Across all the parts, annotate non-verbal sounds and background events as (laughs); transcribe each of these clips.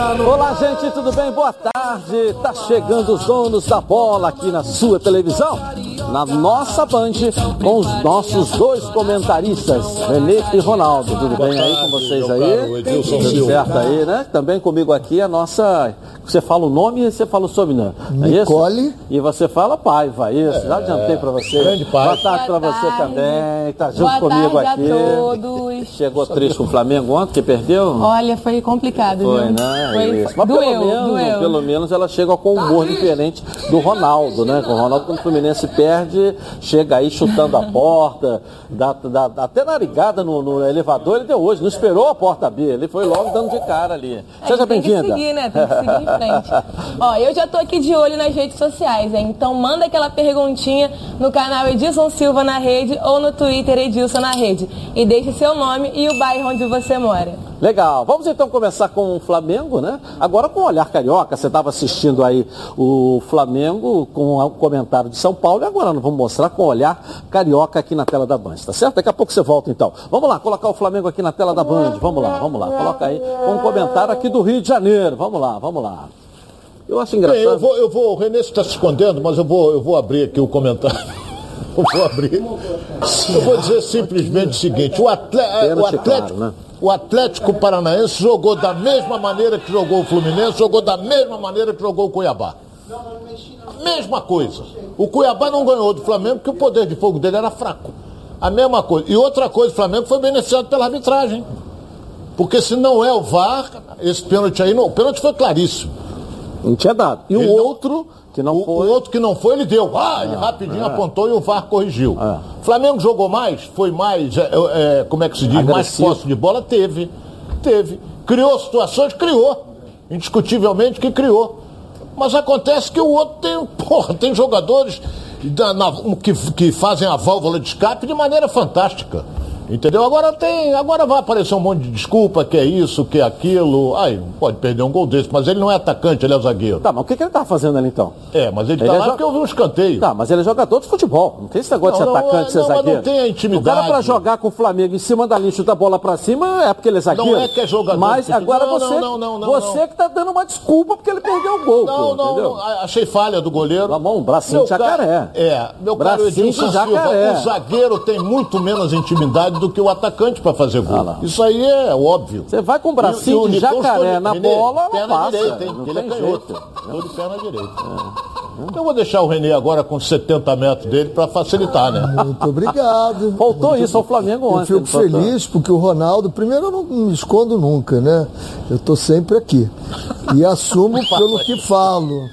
Olá, gente, tudo bem? Boa tarde. Tá chegando os donos da bola aqui na sua televisão, na nossa Band, com os nossos dois comentaristas, Renê e Ronaldo. Tudo bem aí com vocês aí? Tudo certo aí, né? Também comigo aqui a nossa. Você fala o nome e você fala o sobrenome. É Nicole. E você fala Paiva, isso. Já adiantei pra você. Grande Paiva. Boa tarde pra Boa você também. Tá junto Boa comigo tarde aqui. a todos. Chegou triste com o Flamengo ontem, que perdeu? Olha, foi complicado, Foi, viu? né? Foi, Isso. Mas doeu, pelo, menos, doeu. pelo menos ela chega com um humor diferente do Ronaldo, né? Com o Ronaldo, quando o Fluminense perde, chega aí chutando a porta, dá, dá- dá até narigada no, no elevador, ele deu hoje, não esperou a porta abrir, ele foi logo dando de cara ali. Seja É, tem que bem-vinda. seguir, né? Tem que seguir em frente. (laughs) Ó, eu já tô aqui de olho nas redes sociais, hein? Então manda aquela perguntinha no canal Edilson Silva na rede ou no Twitter Edilson na rede. E deixe seu nome e o bairro onde você mora. Legal, vamos então começar com o Flamengo, né? Agora com o olhar carioca, você estava assistindo aí o Flamengo com o comentário de São Paulo e agora nós vamos mostrar com o olhar carioca aqui na tela da Band, tá certo? Daqui a pouco você volta então. Vamos lá, colocar o Flamengo aqui na tela da Band, vamos lá, vamos lá, coloca aí com um comentário aqui do Rio de Janeiro, vamos lá, vamos lá. Eu acho Bem, engraçado. eu vou, eu vou, o Renê está se escondendo, mas eu vou, eu vou abrir aqui o comentário. (laughs) Eu vou abrir. Eu vou dizer simplesmente o seguinte: o, atle- o Atlético, né? O Atlético Paranaense jogou da mesma maneira que jogou o Fluminense, jogou da mesma maneira que jogou o Cuiabá. Mesma coisa. O Cuiabá não ganhou do Flamengo porque o poder de fogo dele era fraco. A mesma coisa. E outra coisa, o Flamengo foi beneficiado pela arbitragem. Porque se não é o VAR, esse pênalti aí, não, o pênalti foi claríssimo. Não tinha dado. E o Ele não- outro, que não O, foi. o outro que não foi, ele deu. Ah, ele rapidinho apontou e o VAR corrigiu. É. Flamengo jogou mais? Foi mais, é, é, como é que se diz? Mais Agressivo. posse de bola? Teve. Teve. Criou situações? Criou. Indiscutivelmente que criou. Mas acontece que o outro tem, (laughs) porra, tem jogadores da- na- que, que fazem a válvula de escape de maneira fantástica. Entendeu? Agora tem. Agora vai aparecer um monte de desculpa, que é isso, que é aquilo. Ai, pode perder um gol desse, mas ele não é atacante, ele é zagueiro. Tá, mas o que, que ele tá fazendo ali então? É, mas ele, Ele tá é lá jo- porque eu vi um escanteio. Tá, mas ele é jogador de futebol. Não tem esse negócio Não, de não, ser atacante, é- ser não, mas zagueiro. não tem a intimidade. O cara pra jogar com o Flamengo em cima da linha, chuta a bola pra cima, é porque ele é zagueiro. Não é que é jogador Mas de agora Não, você, não, não, não, você não. que tá dando uma desculpa porque ele perdeu o gol, Não, pô, não, entendeu? não, achei falha do goleiro. Tá bom, bracinho de Meu ca- jacaré. É, meu caro Bracinho Edilson de Silva, o zagueiro tem muito menos intimidade do que o atacante para fazer gol. Ah. Isso aí é óbvio. Você vai com o bracinho e o de jacaré escolhe- na Renê, bola, perna passa. direita, hein? Não Ele é canhoto. Tô de perna direita. Eu vou deixar o Renê agora com 70 metros dele para facilitar, né? Muito obrigado. Faltou isso ao Flamengo Eu ontem. fico não faltou? feliz porque o Ronaldo, primeiro eu não me escondo nunca, né? Eu estou sempre aqui. E assumo (laughs) pelo que falo.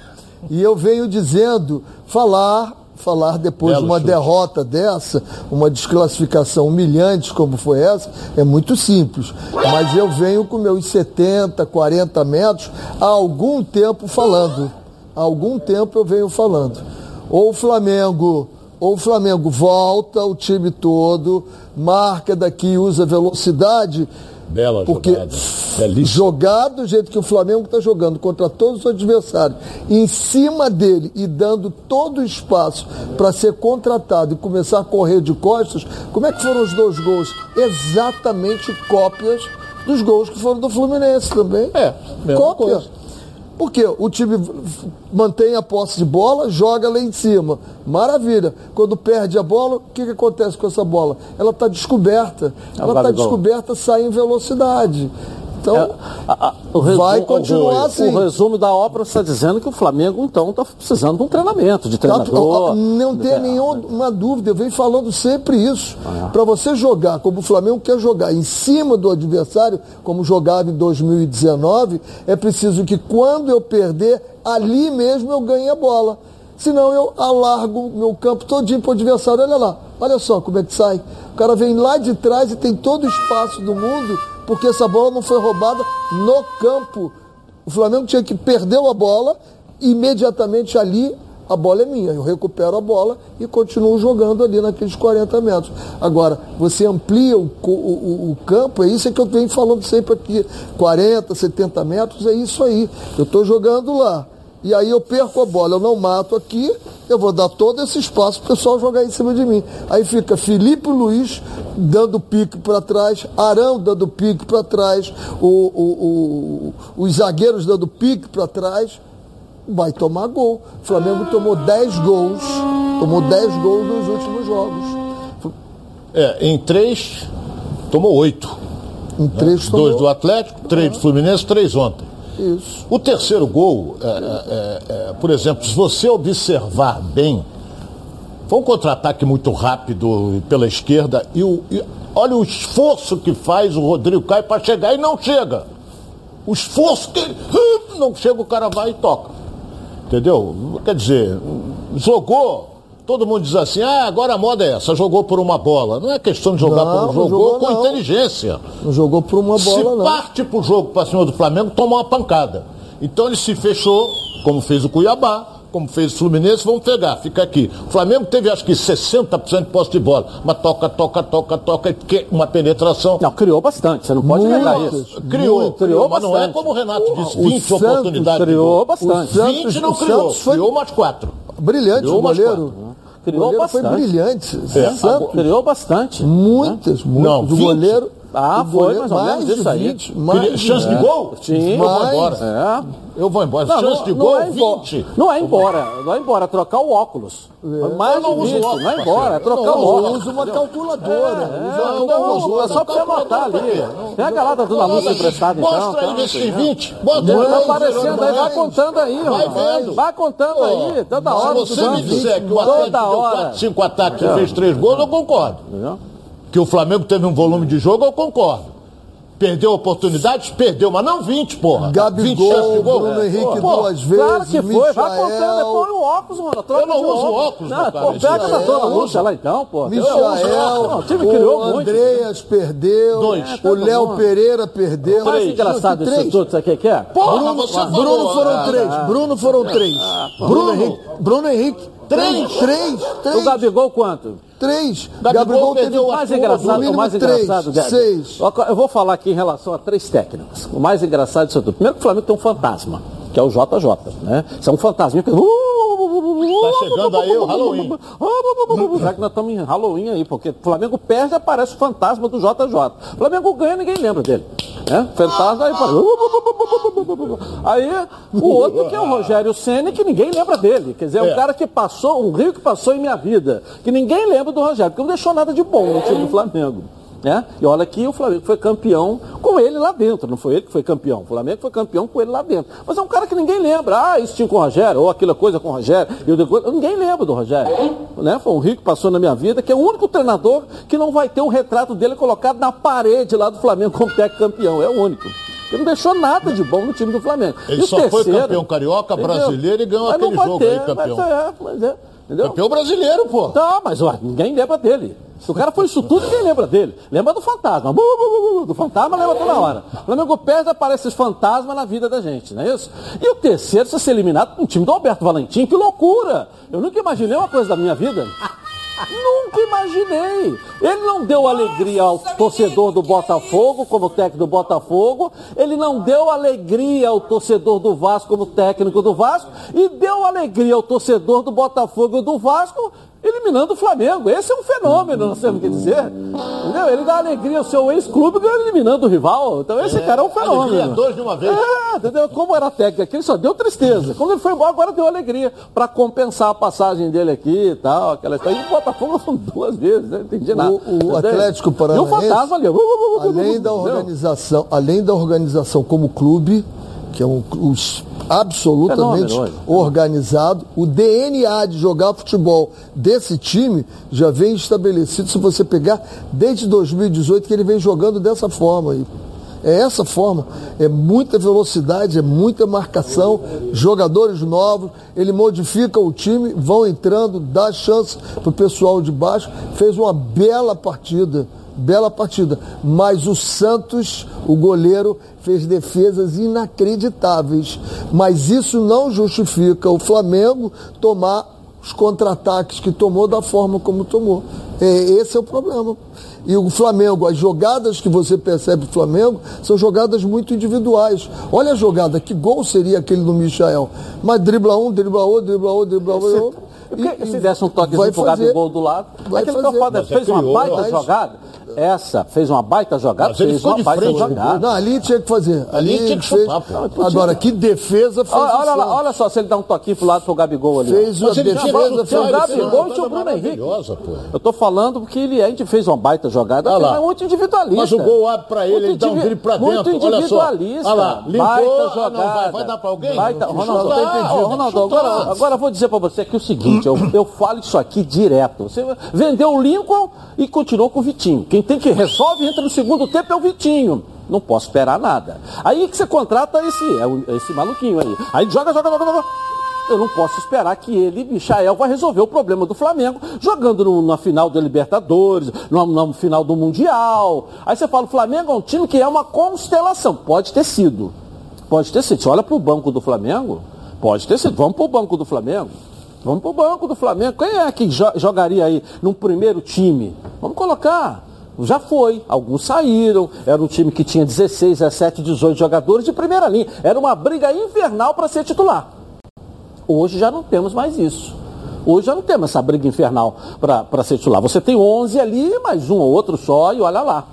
E eu venho dizendo, falar, falar depois Belo de uma chute. derrota dessa, uma desclassificação humilhante como foi essa, é muito simples. Mas eu venho com meus 70, 40 metros há algum tempo falando. Há algum tempo eu venho falando. Ou o Flamengo ou o Flamengo volta o time todo, marca daqui, usa velocidade, Bela porque jogada. Belíssima. jogar do jeito que o Flamengo está jogando contra todos os adversários, em cima dele e dando todo o espaço para ser contratado e começar a correr de costas, como é que foram os dois gols? Exatamente cópias dos gols que foram do Fluminense também. É, mesma cópia. coisa. Porque o time mantém a posse de bola, joga lá em cima. Maravilha. Quando perde a bola, o que, que acontece com essa bola? Ela está descoberta. É Ela está descoberta, sai em velocidade. Então, É, a- a- o resumo- vai continuar o, assim. O resumo da ópera está dizendo que o Flamengo, então, está precisando de um treinamento, de Tá- treinador. Não tem É. nenhuma dúvida, eu venho falando sempre isso. Ah. Para você jogar como o Flamengo quer jogar em cima do adversário, como jogava em 2019, é preciso que quando eu perder, ali mesmo eu ganhe a bola. Senão eu alargo meu campo todinho para o adversário. Olha lá, olha só como é que sai. O cara vem lá de trás e tem todo o espaço do mundo, porque essa bola não foi roubada no campo. O Flamengo tinha que perder a bola, imediatamente ali a bola é minha. Eu recupero a bola e continuo jogando ali naqueles 40 metros. Agora, você amplia o- o- o campo, é isso que eu venho falando sempre aqui. 40, 70 metros, é isso aí. Eu estou jogando lá. E aí eu perco a bola, eu não mato aqui, eu vou dar todo esse espaço para o pessoal jogar em cima de mim. Aí fica Felipe Luiz dando pique para trás, Arão dando pique para trás, o, o, o, os zagueiros dando pique para trás. Vai tomar gol. O Flamengo tomou 10 gols. Tomou 10 gols nos últimos jogos. É, em três, tomou oito. Em três tomou. Dois do Atlético, três do Fluminense, três ontem. Isso. O terceiro gol, é, é, é, por exemplo, se você observar bem, foi um contra-ataque muito rápido pela esquerda e, o, e olha o esforço que faz o Rodrigo Caio para chegar e não chega. O esforço que hum, não chega, o cara vai e toca. Entendeu? Quer dizer, jogou. Todo mundo diz assim, ah, agora a moda é essa, jogou por uma bola. Não é questão de jogar Não, por um não jogou, com não. inteligência. Não jogou por uma Se bola, não. parte pro jogo para cima do Flamengo, toma uma pancada. Então ele se fechou, como fez o Cuiabá, como fez o Fluminense, vamos pegar, fica aqui. O Flamengo teve acho que 60% de posse de bola, mas toca, toca, toca, toca, e que- uma penetração. Não, criou bastante, você não pode negar isso. Criou, Muito, criou, mas não é bastante. como o Renato disse, o 20 Santos oportunidades. de criou bastante. O Santos- 20 não o criou, Santos foi- criou umas quatro. Brilhante Criou o goleiro. Criou goleiro foi bastante. brilhante. É, Santos, Criou bastante. muitas, muitas. Não, o 20. goleiro. Ah, o foi mais ou menos de isso aí. 20, mais Queria- chance de 20. gol? Sim. Eu vou Mais. embora. É. Eu vou embora. Não, chance não, de não gol, é embora. 20. Não é embora. Não é embora, é trocar o óculos. Mais Eu não uso 20, óculos, não é embora, é trocar Eu o não óculos. Usa uma calculadora. É, não, não, é só pra anotar ali. Pega lá, tá dando anúncio emprestado então. Mostra aí, se tá. 20. Bota Tá aí, aparecendo aí, vai contando aí, Vai vendo. Vai contando aí, toda Se hora. você me disser que o Atlético deu hora. 4, 5 ataques e fez 3 gols, eu concordo. Entendeu? Que o Flamengo teve um volume de jogo, eu concordo. Perdeu oportunidades? Perdeu, mas não 20, porra. 20 chances de Gabigol, gol. Bruno Henrique Pô, duas vezes. Claro que foi, vai contando, Michael, põe o óculos, mano. Troca Eu não uso óculos, Não, meu cara, pô, isso pega na uso. Lúcia lá então, pô. Michael, Não, o time criou o muito. Andreas perdeu, Dois. o Léo Pereira perdeu. Três. engraçado Três. tudo, sabe o que é? Porra, Bruno, você falou, Bruno foram ah, três. Bruno foram três. Bruno Henrique. Bruno Henrique. Três. Três. O Três. Gabigol quanto? Três. Gabigol teve perdeu O mais engraçado, o mais três, engraçado, Débora, seis. Eu vou falar aqui em relação a três técnicos. O mais engraçado disso tudo. Primeiro que o Flamengo tem um fantasma, que é o JJ, né? Isso é um fantasma que... Tá chegando aí o Halloween. Já que nós estamos em Halloween aí, porque Flamengo perde e aparece o fantasma do JJ. Flamengo ganha ninguém lembra dele. Né? Fantasma aí fala. Aí o outro que é o Rogério Senna, que ninguém lembra dele. Quer dizer, é um É. cara que passou, um rio que passou em minha vida. Que ninguém lembra do Rogério, porque não deixou nada de bom no time do Flamengo. Né? E olha que o Flamengo foi campeão com ele lá dentro, não foi ele que foi campeão. O Flamengo foi campeão com ele lá dentro. Mas é um cara que ninguém lembra. Ah, isso tinha com o Rogério, ou aquela coisa com o Rogério. E depois, ninguém lembra do Rogério. Né? Foi um rico que passou na minha vida, que é o único treinador que não vai ter o retrato dele colocado na parede lá do Flamengo como técnico campeão. É o único. Ele não deixou nada de bom no time do Flamengo. Ele E só foi campeão carioca, entendeu? brasileiro e ganhou Mas aquele jogo ter, aí, campeão. Mas é, mas é, entendeu? Campeão brasileiro, pô. Tá, mas ó, ninguém lembra dele. Se o cara foi isso tudo, ninguém lembra dele. Lembra do fantasma. Bu, bu, bu, Do fantasma lembra toda hora. O Flamengo perde, aparece esse fantasma na vida da gente, não é isso? E o terceiro, se ser eliminado com o time do Alberto Valentim, que loucura! Eu nunca imaginei uma coisa da minha vida. Nunca imaginei. Ele não deu alegria ao torcedor do Botafogo, como técnico do Botafogo. Ele não deu alegria ao torcedor do Vasco, como técnico do Vasco. E deu alegria ao torcedor do Botafogo e do Vasco, eliminando o Flamengo. Esse é um fenômeno, não sei o que dizer. Entendeu? Ele dá alegria ao seu ex-clube eliminando o rival. Então esse cara é um fenômeno. dois de uma vez. É, entendeu? Como era técnico aqui, ele só deu tristeza. Quando ele foi embora, agora deu alegria. Pra compensar a passagem dele aqui e tal, aquela história. E o Botafogo duas vezes, né? não entendi nada. O- o? Atlético E o Paranaense, fantasma ali. Além da organização, além da organização como clube, que é um os- absolutamente Fenômeno organizado, o DNA de jogar futebol desse time já vem estabelecido, se você pegar desde 2018 que ele vem jogando dessa forma aí. É essa forma, é muita velocidade, é muita marcação, jogadores novos, ele modifica o time, vão entrando, dá chance para o pessoal de baixo, fez uma bela partida, bela partida. Mas o Santos, o goleiro, fez defesas inacreditáveis. Mas isso não justifica o Flamengo tomar os contra-ataques que tomou da forma como tomou. É, esse é o problema. E o Flamengo, as jogadas que você percebe do Flamengo são jogadas muito individuais. Olha a jogada, que gol seria aquele do Michael? Mas dribla um, dribla outro, dribla outro, dribla outro. E, se desse um toquezinho pro Gabigol do lado. Vai aquilo fazer. que eu falo, Mas é fez uma criou, baita mas- jogada. Essa fez uma baita jogada, Mas fez uma baita frente, jogada. Não, ali tinha que fazer. Ali tinha que fez... pô. Agora, que defesa fez Olha, olha, lá, olha só se ele dá um toquinho pro lado pro Gabigol ali. Fez a Mas ele tinha defesa, fez o uma Gabigol e tinha o Bruno Henrique. Eu tô falando porque ele a gente fez uma baita jogada, ele é muito individualista. Mas o gol abre pra ele, Muito ele dá um drible pra muito dentro. Só. individualista. Olha lá, limpou. Baita Ah, vai- vai dar pra alguém? Baita, Não, Ronaldo, tá que chutar. agora, agora eu vou dizer pra você aqui o seguinte, eu, eu falo isso aqui direto. Você vendeu o Lincoln e continuou com o Vitinho. Quem tem que resolve entra no segundo tempo é o Vitinho. Não posso esperar nada. Aí que você contrata esse, é esse maluquinho aí. Aí joga, joga, joga, joga. Eu não posso esperar que ele, Michael, vai resolver o problema do Flamengo jogando no- na final da Libertadores, no final do Mundial. Aí você fala, o Flamengo é um time que é uma constelação. Pode ter sido. Pode ter sido. Você olha para o banco do Flamengo, pode ter sido. Vamos para o banco do Flamengo. Vamos para o banco do Flamengo. Quem é que jo- jogaria aí num primeiro time? Vamos colocar. Já foi, alguns saíram, era um time que tinha 16, 17, 18 jogadores de primeira linha. Era uma briga infernal para ser titular. Hoje já não temos mais isso. Hoje já não temos essa briga infernal para ser titular. Você tem 11 ali, mais um ou outro só, e olha lá.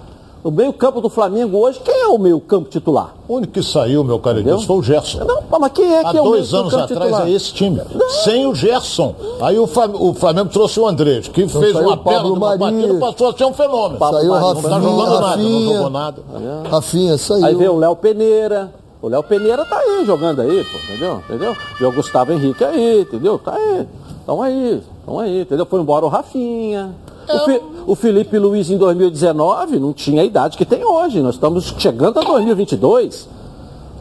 O meio-campo do Flamengo hoje, quem é o meio-campo titular? O único que saiu, meu caro Entendeu? Edilson, foi o Gerson. Não, mas quem é Há que é o dois anos atrás titular? é esse time. Sem o Gerson. Aí o, Flam- o Flamengo trouxe o Andrés, que fez saiu uma o perna Mari. batida, passou a ser um fenômeno. Saiu Não Não tá Rafinha, jogando nada, não Rafinha, jogou nada. Rafinha saiu. Aí vem o Léo Peneira. O Léo Peneira tá aí jogando aí, pô, entendeu? Entendeu? E o Gustavo Henrique aí, entendeu? Tá aí. Estão aí, estão aí, entendeu? Foi embora o Rafinha. O, Fi- o Felipe Luiz em 2019 não tinha a idade que tem hoje. Nós estamos chegando a 2022.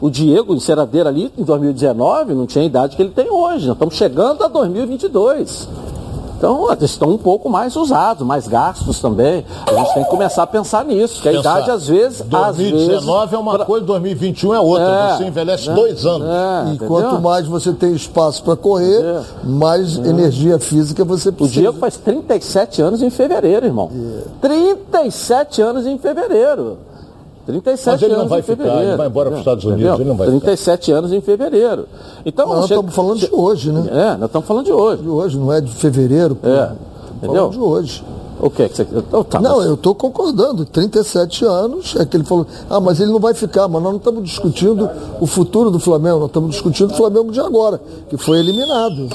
O Diego Enceradeira ali em 2019 não tinha a idade que ele tem hoje. Nós estamos chegando a 2022. Então, eles estão um pouco mais usados, mais gastos também. A gente tem que começar a pensar nisso, que a Pensar, idade às vezes. às 2019 vezes, é uma pra- coisa, 2021 é outra. É, Você envelhece né? dois anos. É, E entendeu? quanto mais você tem espaço para correr, mais energia física você O precisa. Diego faz 37 anos em fevereiro, irmão. 37 anos em fevereiro. 37 Mas ele não vai em ficar, fevereiro. ele vai embora para os Estados Unidos, Entendeu? ele não vai 37 anos em fevereiro. Então, Nós chega- estamos falando de hoje, né? É, nós estamos falando de hoje. De hoje, não é de fevereiro. pô. É, entendeu? falando de hoje. O que que você... Oh, tá, Não, mas- eu estou concordando. 37 anos, é que ele falou, ah, mas ele não vai ficar, mas nós não estamos discutindo o futuro do Flamengo, nós estamos discutindo o Flamengo de agora, que foi eliminado.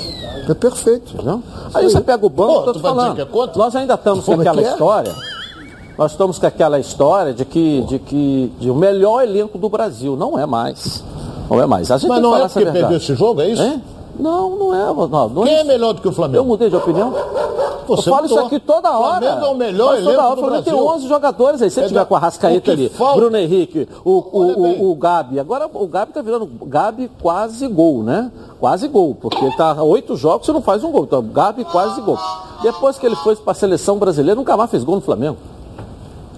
É perfeito. Entendeu? Aí você pega o banco, Pô, tô tu vai dizer falando. que é contra? Nós ainda estamos com é aquela que é? história. Nós estamos com aquela história de que, de que de o melhor elenco do Brasil. Não é mais. Não é mais. A gente Mas não é porque perdeu esse jogo, é isso? Hein? Não, não é, Ronaldo. Não Quem é isso. melhor do que o Eu Flamengo? mudei de opinião. Você eu falo isso mudou. aqui toda hora. Flamengo é o melhor Falo toda elenco hora. O Flamengo tem Brasil. 11 jogadores aí. Se É tiver da- com a Rascaeta ali, falta- Bruno Henrique, o, o, o, o Gabi. Agora o Gabi tá virando Gabi quase gol, né? Quase gol. Porque ele tá oito jogos e não faz um gol. Então, Gabi quase gol. Depois que ele foi para a seleção brasileira, nunca mais fez gol no Flamengo.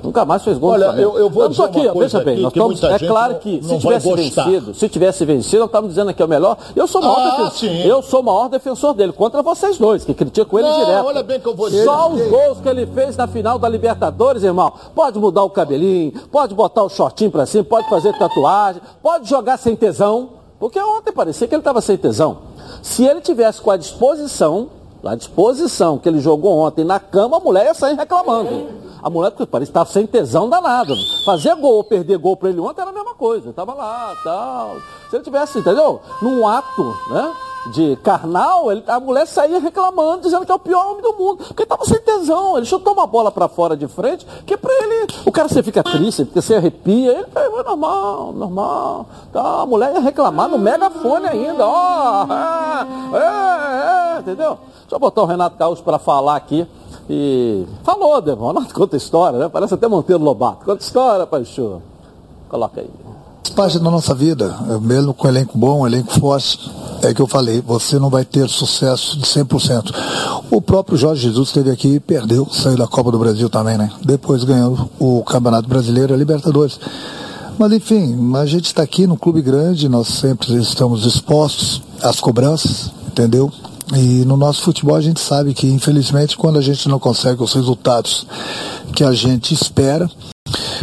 Nunca mais fez gol Olha, eu- eu vou dizer aqui, uma coisa veja bem, aqui estamos, é claro não- que não se tivesse gostar. vencido, se tivesse vencido, nós estamos dizendo que é o melhor. Eu sou o maior, Ah, defensor, eu sou o maior defensor dele, contra vocês dois, que criticam ele Não, direto. olha bem que eu vou dizer. Só os gols que ele fez na final da Libertadores, irmão. Pode mudar o cabelinho, pode botar o shortinho pra cima, pode fazer tatuagem, pode jogar sem tesão. Porque ontem parecia que ele estava sem tesão. Se ele tivesse com a disposição, a disposição que ele jogou ontem na cama, a mulher ia sair reclamando. A mulher que estava sem tesão danado. Fazer gol ou perder gol para ele ontem era a mesma coisa. Estava lá, tal. Se ele tivesse, entendeu? Num ato, né? De carnal, ele- a mulher saía reclamando, dizendo que é o pior homem do mundo. Porque estava sem tesão. Ele chutou uma bola para fora de frente, que para ele, o cara você fica triste, porque você arrepia. Ele é normal, normal. A mulher ia reclamar no megafone ainda. Ó, é, é, é, entendeu? Deixa eu botar o Renato Gaúcho para falar aqui. E falou, Devon, (laughs) conta história, né? Parece até Monteiro Lobato. Conta história, Paixão. Coloca aí. parte da nossa vida, mesmo com elenco bom, elenco forte, é que eu falei, você não vai ter sucesso de 100%. O próprio Jorge Jesus esteve aqui e perdeu, saiu da Copa do Brasil também, né? Depois ganhou o Campeonato Brasileiro e a Libertadores. Mas enfim, a gente está aqui no clube grande, nós sempre estamos expostos às cobranças, entendeu? E no nosso futebol a gente sabe que, infelizmente, quando a gente não consegue os resultados que a gente espera,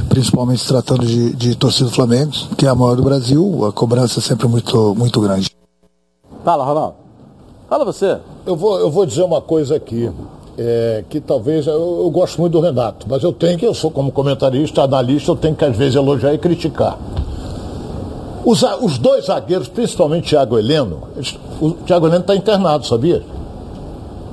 principalmente se tratando de, de torcida do Flamengo, que é a maior do Brasil, a cobrança é sempre muito, muito grande. Fala, Ronaldo. Fala você. eu vou, eu vou dizer uma coisa aqui. É, que talvez eu, eu, gosto muito do Renato, mas eu tenho que, eu sou como comentarista, analista, eu tenho que às vezes elogiar e criticar. Os, os dois zagueiros, principalmente Thiago Heleno, o Thiago Heleno está internado, sabia?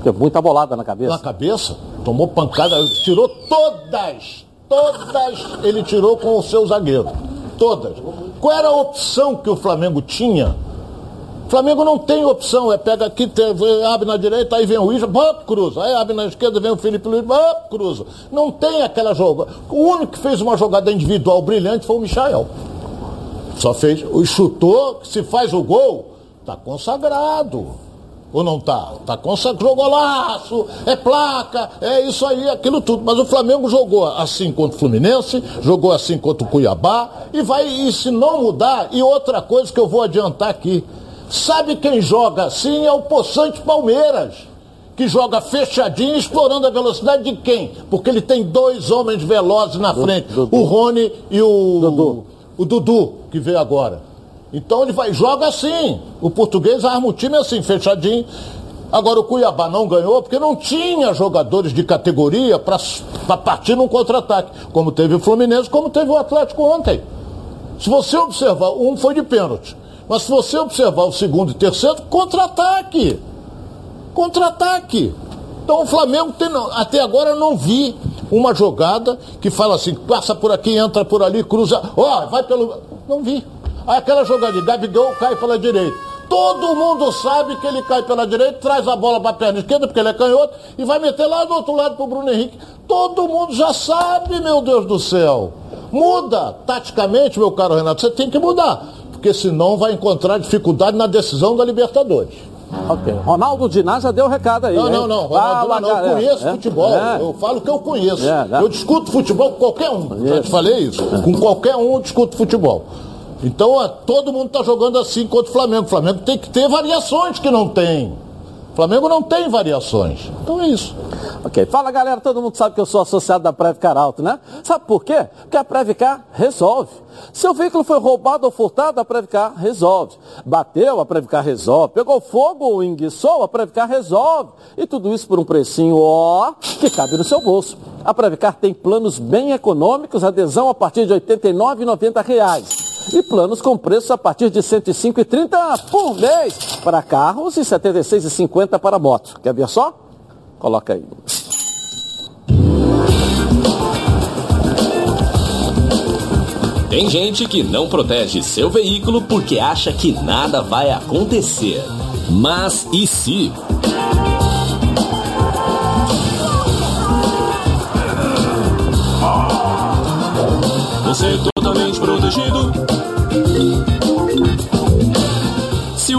Tem muita bolada na cabeça. Na cabeça, tomou pancada, tirou todas, todas ele tirou com o seu zagueiro. Todas. Qual era a opção que o Flamengo tinha Flamengo não tem opção, é pega aqui, abre na direita, aí vem o Isla, bop, cruza. Aí abre na esquerda, vem o Felipe Luiz, bop, cruza. Não tem aquela jogada. O único que fez uma jogada individual brilhante foi o Michael. Só fez, o chutou, se faz o gol, tá consagrado. Ou não tá? Tá consagrado, jogou laço, é placa, é isso aí, aquilo tudo. Mas o Flamengo jogou assim contra o Fluminense, jogou assim contra o Cuiabá, e vai, e se não mudar, e outra coisa que eu vou adiantar aqui, Sabe quem joga assim? É o Poçante Palmeiras, que joga fechadinho, explorando a velocidade de quem? Porque ele tem dois homens velozes na frente, Dudu. o Rony e o Dudu. O Dudu, que veio agora. Então ele vai joga assim. O português arma o time assim, fechadinho. Agora o Cuiabá não ganhou porque não tinha jogadores de categoria para partir num contra-ataque, como teve o Fluminense, como teve o Atlético ontem. Se você observar, um foi de pênalti. Mas se você observar o segundo e terceiro, contra-ataque. Contra-ataque. Então o Flamengo tem, até agora não vi uma jogada que fala assim, passa por aqui, entra por ali, cruza, ó, oh, vai pelo. Não vi. Aí aquela jogada de Gabigol cai pela direita. Todo mundo sabe que ele cai pela direita, traz a bola para a perna esquerda, porque ele é canhoto, e vai meter lá do outro lado para o Bruno Henrique. Todo mundo já sabe, meu Deus do céu. Muda. Taticamente, meu caro Renato, você tem que mudar porque senão vai encontrar dificuldade na decisão da Libertadores. Ok. Ronaldo Diná já deu o recado aí. Não, não, não. Ronaldo ah, não, eu conheço é, futebol. É. Eu falo que eu conheço. É, né? eu discuto futebol com qualquer um. Já te falei isso. Com qualquer um eu discuto futebol. Então todo mundo está jogando assim contra o Flamengo. O Flamengo tem que ter variações que não tem. O Flamengo não tem variações. Então é isso. Ok. Fala galera, todo mundo sabe que eu sou associado da Previcar Alto, né? Sabe por quê? Porque a Previcar resolve. Seu veículo foi roubado ou furtado, a Previcar resolve. Bateu, a Previcar resolve. Pegou fogo ou enguiçou, a Previcar resolve. E tudo isso por um precinho, ó, que cabe no seu bolso. A Previcar tem planos bem econômicos, adesão a partir de R$ 89,90 e planos com preço a partir de R$ 105,30 por mês para carros e R$ 76,50 para moto. Quer ver só? Coloca aí. Tem gente que não protege seu veículo porque acha que nada vai acontecer. Mas e se? Você é totalmente protegido.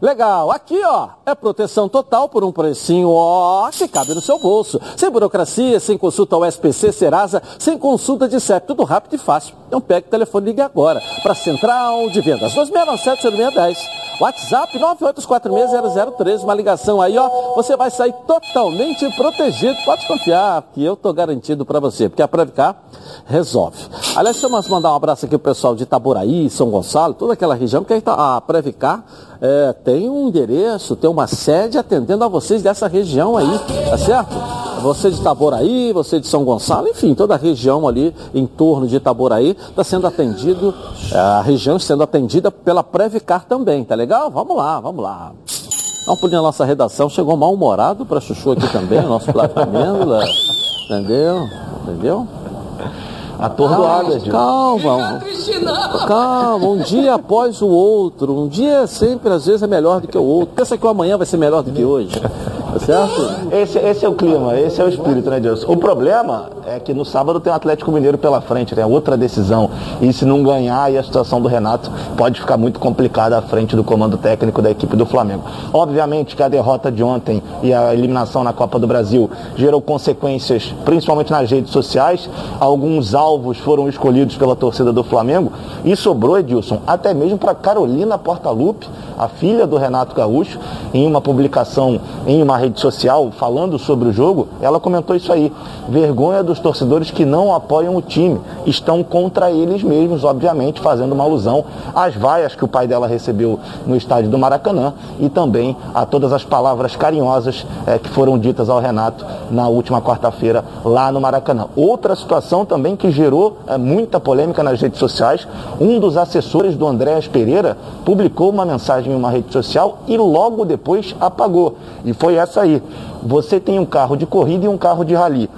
Legal, aqui ó, é proteção total por um precinho ó, que cabe no seu bolso. Sem burocracia, sem consulta ao SPC, Serasa, sem consulta de CEP, tudo rápido e fácil. Então pegue o telefone e ligue agora para Central de Vendas 2697-0610. WhatsApp 984460013, uma ligação aí, ó, você vai sair totalmente protegido. Pode confiar que eu tô garantido para você, porque a Previcar resolve. Aliás, deixa eu mandar um abraço aqui pro pessoal de Itaboraí, São Gonçalo, toda aquela região, porque a Previcar é, tem um endereço, tem uma sede atendendo a vocês dessa região aí, tá certo? Você de Itaboraí, você de São Gonçalo, enfim, toda a região ali em torno de Itaboraí está sendo atendido, a região sendo atendida pela Previcar também, tá legal? Vamos lá, vamos lá. Dá um pulinho na nossa redação, chegou mal-humorado para Chuchu aqui também, o nosso Flávio Amêndola, entendeu? Entendeu? Atordoada, Gil. Calma. Calma, um dia após o outro. Um dia sempre, às vezes, é melhor do que o outro. Pensa que o amanhã vai ser melhor do que hoje. Tá certo? Esse, esse é o clima, esse é o espírito, né, Deus? O problema é que no sábado tem o Atlético Mineiro pela frente, né? Outra decisão. E se não ganhar, aí a situação do Renato pode ficar muito complicada à frente do comando técnico da equipe do Flamengo. Obviamente que a derrota de ontem e a eliminação na Copa do Brasil gerou consequências, principalmente nas redes sociais. Alguns alvos foram escolhidos pela torcida do Flamengo e sobrou, Edilson, até mesmo para Carolina Portalupe, a filha do Renato Gaúcho, em uma publicação em uma rede social falando sobre o jogo, ela comentou isso aí. Vergonha dos torcedores que não apoiam o time, estão contra eles mesmos, obviamente, fazendo uma alusão às vaias que o pai dela recebeu no estádio do Maracanã e também a todas as palavras carinhosas é, que foram ditas ao Renato na última quarta-feira lá no Maracanã. Outra situação também que gerou é, muita polêmica nas redes sociais, um dos assessores do Andréas Pereira publicou uma mensagem em uma rede social e logo depois apagou. E foi essa aí. Você tem um carro de corrida e um carro de rally.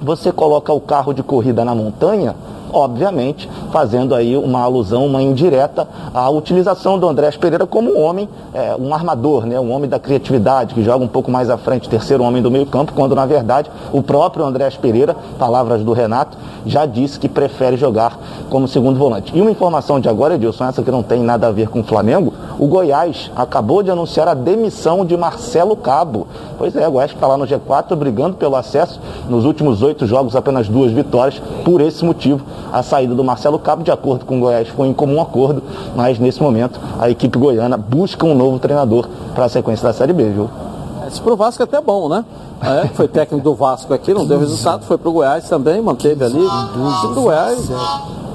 Você coloca o carro de corrida na montanha, obviamente fazendo aí uma alusão, uma indireta à utilização do Andrés Pereira como um homem, é, um armador, né, um homem da criatividade, que joga um pouco mais à frente, terceiro homem do meio campo, quando na verdade o próprio Andrés Pereira, palavras do Renato, já disse que prefere jogar como segundo volante. E uma informação de agora, Edilson, essa que não tem nada a ver com o Flamengo, o Goiás acabou de anunciar a demissão de Marcelo Cabo. Pois é, o Goiás está lá no G4 brigando pelo acesso, nos últimos oito jogos apenas duas vitórias, por esse motivo a saída do Marcelo Cabo, de acordo com o Goiás, foi em comum acordo, mas nesse momento a equipe goiana busca um novo treinador para a sequência da Série B, viu? Esse pro Vasco é até bom, né? É, foi técnico do Vasco aqui, não deu resultado, foi pro Goiás também, manteve ali. O do Goiás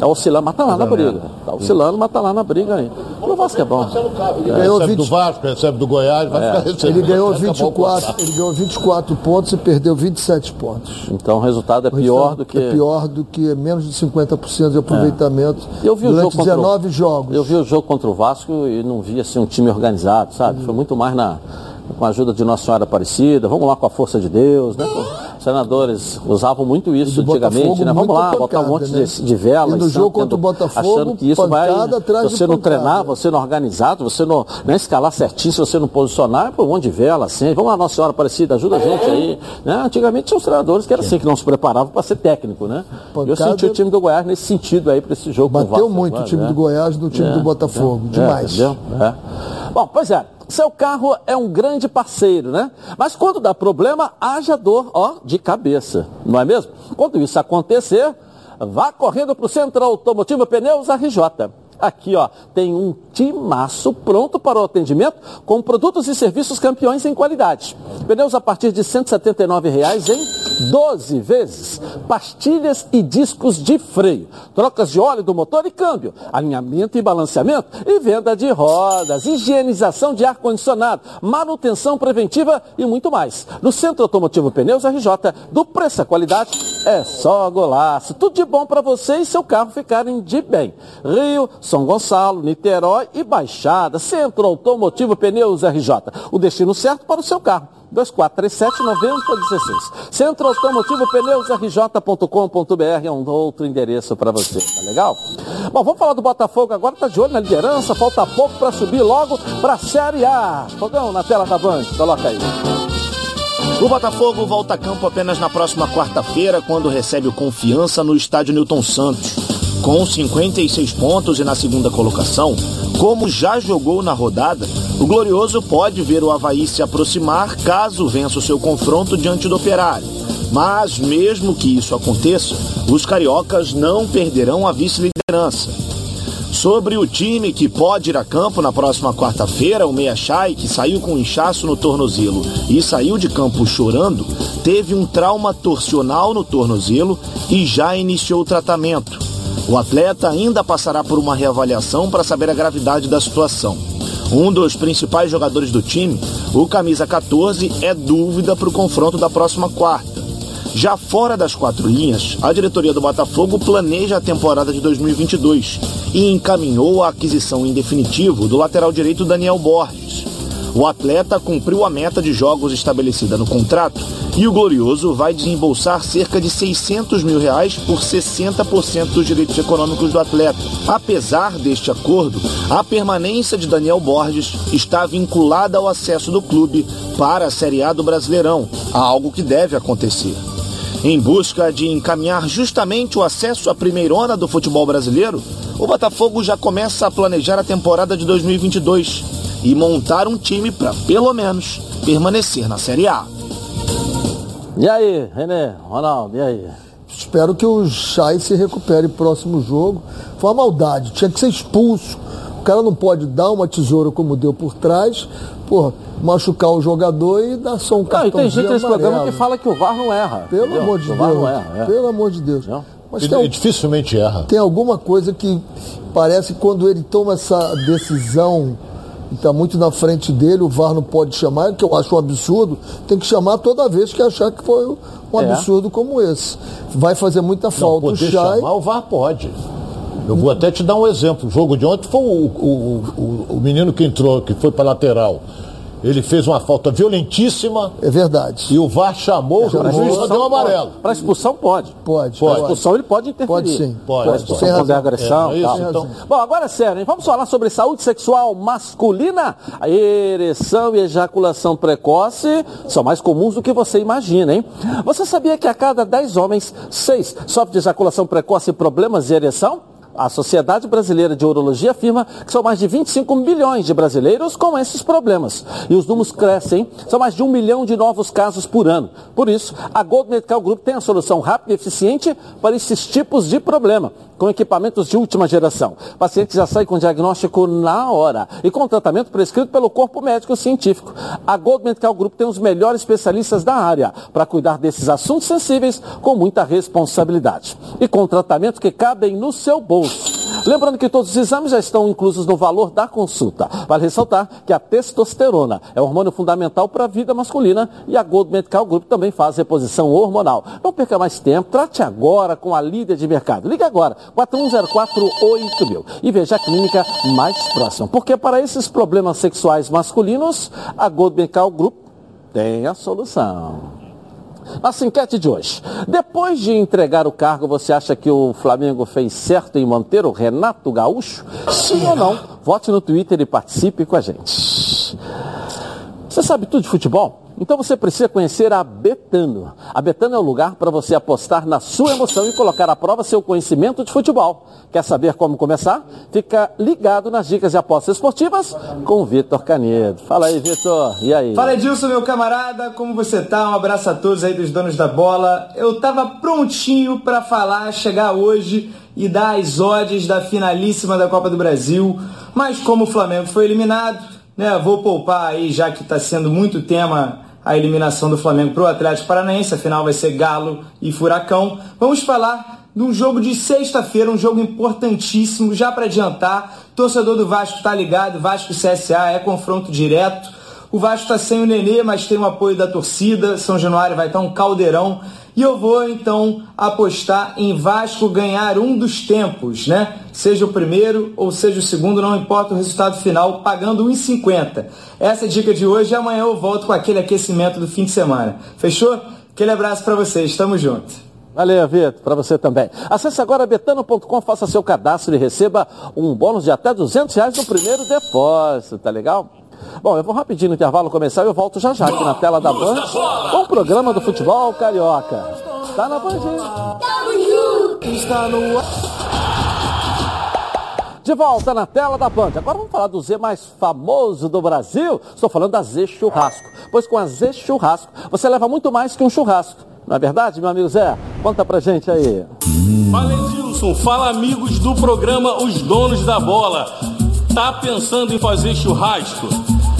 é oscilando, mas tá lá na briga. Tá oscilando, mas tá lá na briga aí. O Vasco é bom. Ele ganhou 20... do Vasco, recebe do Goiás, vai é. ficar recebendo. Ele ganhou, 24, ele ganhou 24 pontos e perdeu 27 pontos. Então o resultado é pior do que. É pior do que menos de 50% de aproveitamento é. eu vi o durante jogo 19 o... jogos. Eu vi o jogo contra o Vasco e não vi assim, um time organizado, sabe? Foi muito mais na com a ajuda de Nossa Senhora Aparecida, vamos lá com a força de Deus, né? Senadores usavam muito isso antigamente, né? Vamos lá, botar um monte né? de, de vela. E no jogo contra o Botafogo, achando que isso vai. Você não treinar, você não organizar, você não né, escalar certinho, se você não posicionar, põe um monte de vela, assim. Vamos lá, Nossa Senhora Aparecida, ajuda a gente aí. Né? Antigamente tinha os treinadores que era assim, que não se preparavam para ser técnico, né? Pancada... Eu senti o time do Goiás nesse sentido aí para esse jogo. Bateu muito o time né? do Goiás do time é, do Botafogo, é, demais. É, Bom, pois é. Seu carro é um grande parceiro, né? Mas quando dá problema, haja dor, ó, de cabeça, não é mesmo? Quando isso acontecer, vá correndo para o Centro Automotivo Pneus RJ. Aqui, ó, tem um timaço pronto para o atendimento com produtos e serviços campeões em qualidade. Pneus a partir de 179 reais em 12 vezes. Pastilhas e discos de freio. Trocas de óleo do motor e câmbio. Alinhamento e balanceamento. E venda de rodas. Higienização de ar-condicionado. Manutenção preventiva e muito mais. No Centro Automotivo Pneus RJ, do preço à qualidade, é só golaço. Tudo de bom para você e seu carro ficarem de bem. Rio, são Gonçalo, Niterói e Baixada. Centro Automotivo Pneus RJ. O destino certo para o seu carro. 2437-9016. Centro Automotivo Pneus RJ.com.br é um outro endereço para você, tá legal? Bom, vamos falar do Botafogo agora, tá de olho na liderança, falta pouco para subir logo para a Série A. Fogão na tela da Band, coloca aí. O Botafogo volta a campo apenas na próxima quarta-feira, quando recebe o Confiança no estádio Newton Santos. Com 56 pontos e na segunda colocação, como já jogou na rodada, o Glorioso pode ver o Havaí se aproximar caso vença o seu confronto diante do Operário. Mas, mesmo que isso aconteça, os cariocas não perderão a vice-liderança. Sobre o time que pode ir a campo na próxima quarta-feira, o Meia Chai, que saiu com um inchaço no tornozelo e saiu de campo chorando, teve um trauma torcional no tornozelo e já iniciou o tratamento. O atleta ainda passará por uma reavaliação para saber a gravidade da situação. Um dos principais jogadores do time, o camisa 14, é dúvida para o confronto da próxima quarta. Já fora das quatro linhas, a diretoria do Botafogo planeja a temporada de 2022 e encaminhou a aquisição em definitivo do lateral direito Daniel Borges. O atleta cumpriu a meta de jogos estabelecida no contrato e o Glorioso vai desembolsar cerca de 600 mil reais por 60% dos direitos econômicos do atleta. Apesar deste acordo, a permanência de Daniel Borges está vinculada ao acesso do clube para a Série A do Brasileirão, algo que deve acontecer. Em busca de encaminhar justamente o acesso à primeirona do futebol brasileiro, o Botafogo já começa a planejar a temporada de 2022 e montar um time para, pelo menos, permanecer na Série A. E aí, René, Ronaldo, e aí? Espero que o Chay se recupere próximo jogo. Foi uma maldade, tinha que ser expulso. O cara não pode dar uma tesoura como deu por trás, porra, machucar o jogador e dar só um cartão Não, e tem gente nesse programa que fala que o VAR não erra. Pelo entendeu? amor de o Deus. VAR não erra. é. Pelo amor de Deus. Não? Mas Ele, tem, um- dificilmente erra. tem alguma coisa que parece que quando ele toma essa decisão está muito na frente dele, o VAR não pode chamar, que eu acho um absurdo, tem que chamar toda vez que achar que foi um É. absurdo como esse. Vai fazer muita Não, falta o poder Chay. chamar, o VAR pode. Eu vou até te dar um exemplo. O jogo de ontem foi o, o, o, o menino que entrou, que foi para lateral. Ele fez uma falta violentíssima É verdade. e o VAR chamou, o juiz só deu um amarelo. Para expulsão pode. Pode. Para pode. expulsão ele pode interferir. Pode sim. Pode, Para pode. expulsão é razão. agressão É, e tal. isso, então. Bom, agora é sério, hein? Vamos falar sobre saúde sexual masculina. A ereção e ejaculação precoce são mais comuns do que você imagina, hein? Você sabia que a cada 10 homens, 6 sofrem de ejaculação precoce e problemas de ereção? A Sociedade Brasileira de Urologia afirma que são mais de 25 milhões de brasileiros com esses problemas. E os números crescem, são mais de um milhão de novos casos por ano. Por isso, a Gold Medical Group tem a solução rápida e eficiente para esses tipos de problema, com equipamentos de última geração. O paciente já sai com diagnóstico na hora e com tratamento prescrito pelo corpo médico científico. A Gold Medical Group tem os melhores especialistas da área para cuidar desses assuntos sensíveis com muita responsabilidade. E com tratamento que cabem no seu bolso. Lembrando que todos os exames já estão inclusos no valor da consulta. Vale ressaltar que a testosterona é o hormônio fundamental para a vida masculina e a Gold Medical Group também faz reposição hormonal. Não perca mais tempo, trate agora com a líder de mercado. Ligue agora, 41048000 e veja a clínica mais próxima. Porque para esses problemas sexuais masculinos, a Gold Medical Group tem a solução. Nossa enquete de hoje. Depois de entregar o cargo, você acha que o Flamengo fez certo em manter o Renato Gaúcho? Sim ou não? Vote no Twitter e participe com a gente. Você sabe tudo de futebol? Então você precisa conhecer a Betano. A Betano é o lugar para você apostar na sua emoção e colocar à prova seu conhecimento de futebol. Quer saber como começar? Fica ligado nas dicas de apostas esportivas com o Vitor Canedo. Fala aí, Vitor. E aí? Fala Edilson, meu camarada, como você tá? Um abraço a todos aí dos donos da bola. Eu tava prontinho para falar, chegar hoje e dar as odds da finalíssima da Copa do Brasil, mas como o Flamengo foi eliminado, né, vou poupar aí, já que tá sendo muito tema a eliminação do Flamengo pro Atlético Paranaense, afinal vai ser Galo e Furacão. Vamos falar de um jogo de sexta-feira, um jogo importantíssimo, já para adiantar. Torcedor do Vasco tá ligado, Vasco CSA é confronto direto. O Vasco está sem o Nenê, mas tem o apoio da torcida. São Januário vai estar um caldeirão. E eu vou então apostar em Vasco ganhar um dos tempos, né? Seja o primeiro ou seja o segundo, não importa o resultado final, pagando 1,50. Essa é a dica de hoje e amanhã eu volto com aquele aquecimento do fim de semana. Fechou? Aquele abraço para vocês, tamo junto. Valeu, Vitor, para você também. Acesse agora betano.com, faça seu cadastro e receba um bônus de até 200 reais no primeiro depósito, tá legal? Bom, eu vou rapidinho no intervalo começar e eu volto já já aqui na tela da Band com o programa do futebol carioca. Tá na Band. Está no de volta na tela da Band. Agora vamos falar do Z mais famoso do Brasil. Estou falando da Z Churrasco. Pois com a Z Churrasco você leva muito mais que um churrasco. Não é verdade, meu amigo Zé? Conta pra gente aí. Fala Edilson, fala amigos do programa Os Donos da Bola. Tá pensando em fazer churrasco?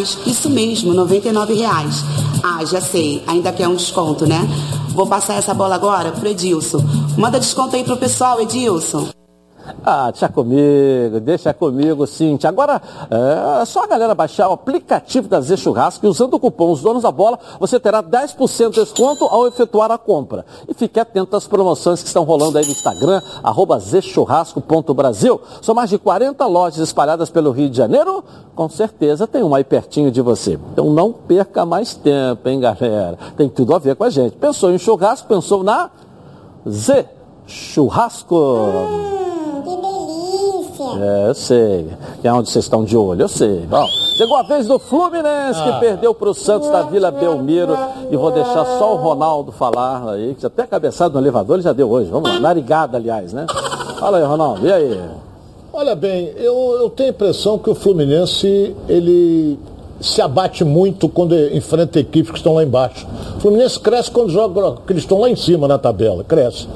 Isso mesmo, 99 reais. Ah, já sei, ainda quer um desconto, né? Vou passar essa bola agora pro Edilson. Manda desconto aí pro pessoal, Edilson. Ah, deixa comigo, deixa comigo, Cintia. Agora, é só a galera baixar o aplicativo da Z Churrasco e usando o cupom Os Donos da Bola, você terá 10% de desconto ao efetuar a compra. E fique atento às promoções que estão rolando aí no Instagram, arroba. São mais de 40 lojas espalhadas pelo Rio de Janeiro. Com certeza tem uma aí pertinho de você. Então não perca mais tempo, hein, galera? Tem tudo a ver com a gente. Pensou em churrasco, pensou na Z Churrasco. É, eu sei. Que é onde vocês estão de olho, eu sei. Bom, chegou a vez do Fluminense, que perdeu para o Santos da Vila Belmiro. E vou deixar só o Ronaldo falar aí, que até cabeçado no elevador ele já deu hoje. Vamos lá, narigada, aliás, né? Fala aí, Ronaldo, e aí? Olha bem, eu, eu tenho a impressão que o Fluminense, ele se abate muito quando enfrenta equipes que estão lá embaixo. O Fluminense cresce quando joga, que eles estão lá em cima na tabela, cresce.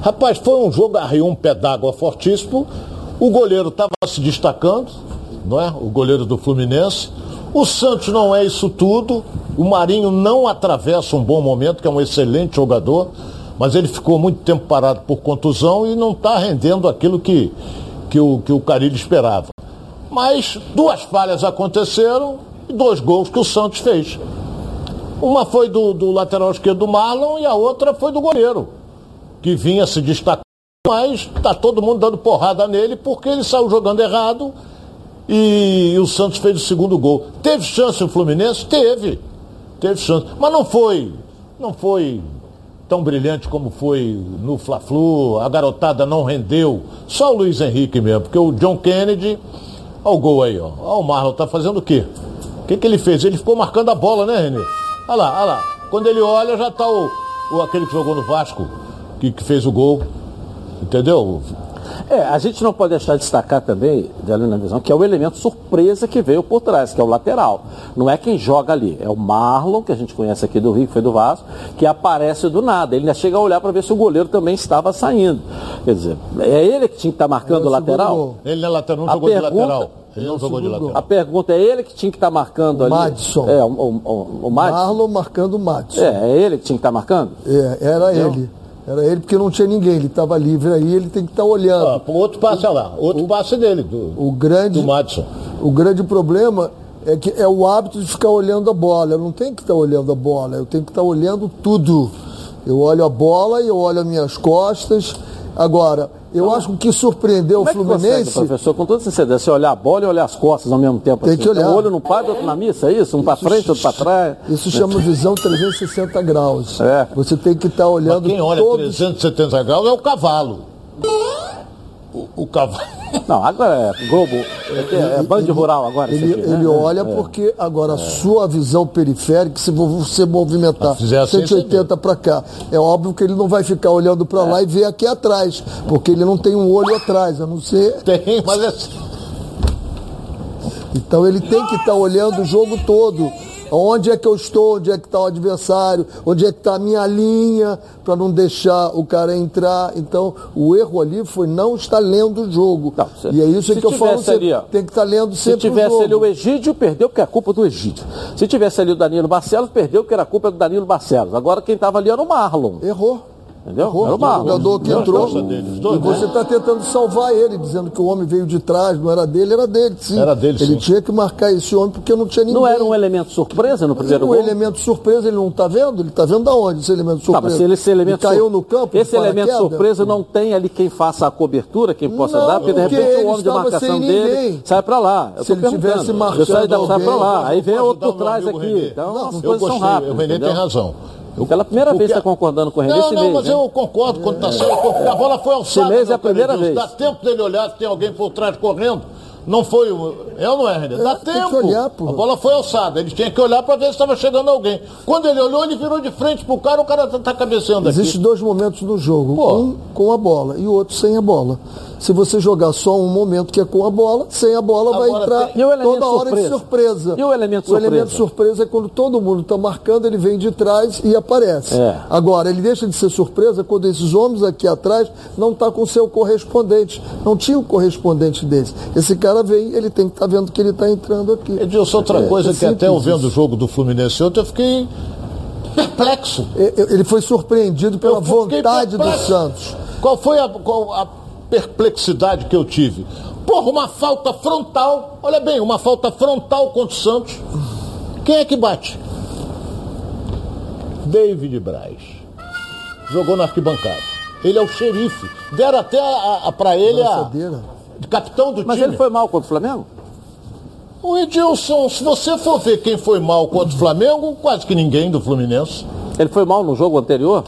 Rapaz, foi um jogo, arriou um pé d'água fortíssimo. O goleiro estava se destacando, não é? O goleiro do Fluminense. O Santos não é isso tudo. O Marinho não atravessa um bom momento, que é um excelente jogador, mas ele ficou muito tempo parado por contusão e não está rendendo aquilo que, que, o, que o Carilho esperava. Mas duas falhas aconteceram e dois gols que o Santos fez. Uma foi do, do lateral esquerdo do Marlon e a outra foi do goleiro, que vinha se destacando mas está todo mundo dando porrada nele porque ele saiu jogando errado e o Santos fez o segundo gol. Teve chance o Fluminense? Teve. Teve chance. Mas não foi, não foi tão brilhante como foi no Fla-Flu. A garotada não rendeu. Só o Luiz Henrique mesmo, porque o John Kennedy, olha o gol aí, ó. Olha o Marlon, tá fazendo o quê? O que, que ele fez? Ele ficou marcando a bola, né, Renê? Olha lá, olha lá. Quando ele olha, já tá o, o aquele que jogou no Vasco, que, que fez o gol. Entendeu? É, a gente não pode deixar de destacar também, ali na visão, que é o elemento surpresa que veio por trás, que é o lateral. Não é quem joga ali, é o Marlon, que a gente conhece aqui do Rio, que foi do Vasco, que aparece do nada. Ele ainda chega a olhar para ver se o goleiro também estava saindo. Quer dizer, é ele que tinha que estar tá marcando é o lateral? Ele não é lateral, não a jogou pergunta, de lateral. Ele não jogou de lateral. A pergunta é ele que tinha que estar tá marcando o ali. Madison. É, o, o, o, o Madison. Marlon marcando o Madison. É, é ele que tinha que estar tá marcando? É, era Entendeu? ele. Era ele porque não tinha ninguém, ele estava livre aí, ele tem que estar tá olhando. Ah, outro passe o, lá, outro o, passe dele, do, o grande, do Madison. O grande problema é que é o hábito de ficar olhando a bola. Eu não tenho que estar tá olhando a bola, eu tenho que estar tá olhando tudo. Eu olho a bola, eu olho as minhas costas. Agora, eu então, acho que o que surpreendeu o Fluminense. Consegue, professor, com toda sinceridade, você olhar a bola e olhar as costas ao mesmo tempo. Tem assim. que olhar. Então, o olho não para, outro na missa, é isso? Um para frente, outro para trás. Isso chama visão 360 graus. É. Você tem que estar tá olhando. Mas quem olha todos... 370 graus é o cavalo. O, o cavalo. (laughs) Não, agora é Globo, é, é Band Rural agora. Ele, aqui, né? ele olha é. porque agora a sua visão periférica, se você movimentar assim, 180 para cá, é óbvio que ele não vai ficar olhando para lá e ver aqui atrás, porque ele não tem um olho atrás, a não ser... (laughs) Tem, mas é... Então ele tem que estar tá olhando o jogo todo. Onde é que eu estou, onde é que está o adversário, onde é que está a minha linha, para não deixar o cara entrar. Então, o erro ali foi não estar lendo o jogo. Não, se, e é isso que eu falo, ali, ó, tem que estar lendo sempre Se tivesse o ali o Egídio, perdeu porque é culpa do Egídio. Se tivesse ali o Danilo Barcelos, perdeu porque era culpa do Danilo Barcelos. Agora quem estava ali era o Marlon. Errou. Entendeu? Era o jogador que entrou. E você está tentando salvar ele, dizendo que o homem veio de trás, não era dele, era dele, sim. Era dele, ele sim. tinha que marcar esse homem porque não tinha ninguém. Não era um elemento surpresa no primeiro um gol? Um elemento surpresa, ele não está vendo? Ele está vendo da onde esse elemento surpresa? Tá, mas se ele, esse elemento ele caiu no campo. Esse elemento surpresa não tem ali quem faça a cobertura, quem possa não, dar, porque de repente o homem de marcação dele sai para lá. Eu se ele tivesse marcando. Sai para lá. Aí vem outro por trás aqui. Então, as coisas são rápidas. O Renê tem razão. Eu, Pela primeira vez está concordando com René Não, não, mês, mas né? eu concordo quando está sendo. A bola foi alçada. Esse mês é a primeira vez. Dá tempo dele olhar se tem alguém por trás correndo. Não foi. É ou não é, René? Dá tem tempo. que olhar. A bola foi alçada. Ele tinha que olhar para ver se estava chegando alguém. Quando ele olhou, ele virou de frente pro cara, o cara tá, tá cabeceando aqui. Existem dois momentos no jogo, Pô. um com a bola e o outro sem a bola. Se você jogar só um momento que é com a bola, sem a bola vai entrar tem- toda hora de surpresa? surpresa. E o elemento O elemento surpresa? surpresa é quando todo mundo está marcando, ele vem de trás e aparece. É. Agora, ele deixa de ser surpresa quando esses homens aqui atrás não tá com seu correspondente. Não tinha o correspondente deles. Esse cara vem, ele tem que estar vendo que ele está entrando aqui. Edilson, outra É, coisa é que até eu vendo o jogo do Fluminense ontem, eu fiquei perplexo. E- e- Ele foi surpreendido pela vontade do perplexo. Santos. Qual foi a, qual a perplexidade que eu tive? Porra, uma falta frontal. Olha bem, uma falta frontal contra o Santos. Quem é que bate? David Braz. Jogou na arquibancada. Ele é o xerife. Deram até a, a, pra ele a Braçadeira. capitão do Mas time. ele foi mal contra o Flamengo? O Edilson, se você for ver quem foi mal contra o Flamengo, quase que ninguém do Fluminense. Ele foi mal no jogo anterior?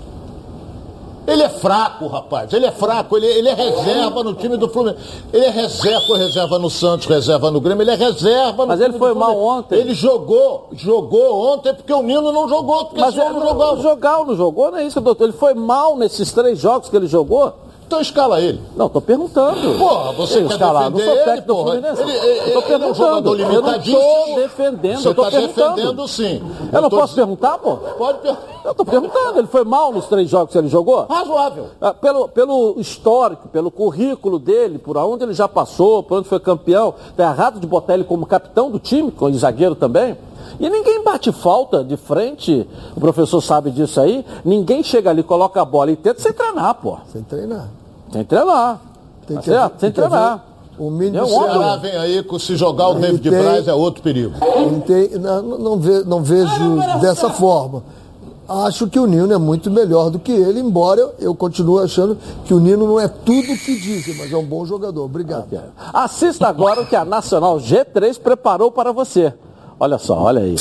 Ele é fraco, rapaz. Ele é fraco. Ele, ele é reserva no time do Fluminense. Ele é reserva, foi reserva no Santos, reserva no Grêmio. Ele é reserva no Mas ele foi mal ontem. Ele jogou, jogou ontem porque o Nino não jogou. Mas ele não jogava. jogar ou não jogou, não é isso, doutor. Ele foi mal nesses três jogos que ele jogou? Então escala ele. Não, tô perguntando. Porra, você Eu quer escalar, não defender sou ele, técnico do porra. Fluminense. Ele- ele- eu tô ele é um perguntando. jogador eu não limitadíssimo. tô defendendo, Você eu tô tá perguntando. defendendo, sim. Eu não tô posso perguntar, pô? Pode perguntar. Eu tô perguntando. Ele foi mal nos três jogos que ele jogou? Razoável. Ah, Pelo, pelo histórico, pelo currículo dele, por onde ele já passou, por onde foi campeão, tá errado de botar ele como capitão do time, com zagueiro também. E ninguém bate falta de frente, o professor sabe disso aí. Ninguém chega ali, coloca a bola e tenta sem treinar, pô. Sem treinar. Sem treinar. Tem Tá que- certo? tem que treinar. O mínimo O Ceará vem aí, com- se jogar o Ele David tem- Braz é outro perigo. Não, tem- não, não ve- não vejo dessa forma. Acho que o Nino é muito melhor do que ele, embora eu continue achando que o Nino não é tudo o que dizem, mas é um bom jogador. Obrigado. Assista agora o que a Nacional G3 preparou para você. Olha só, olha aí.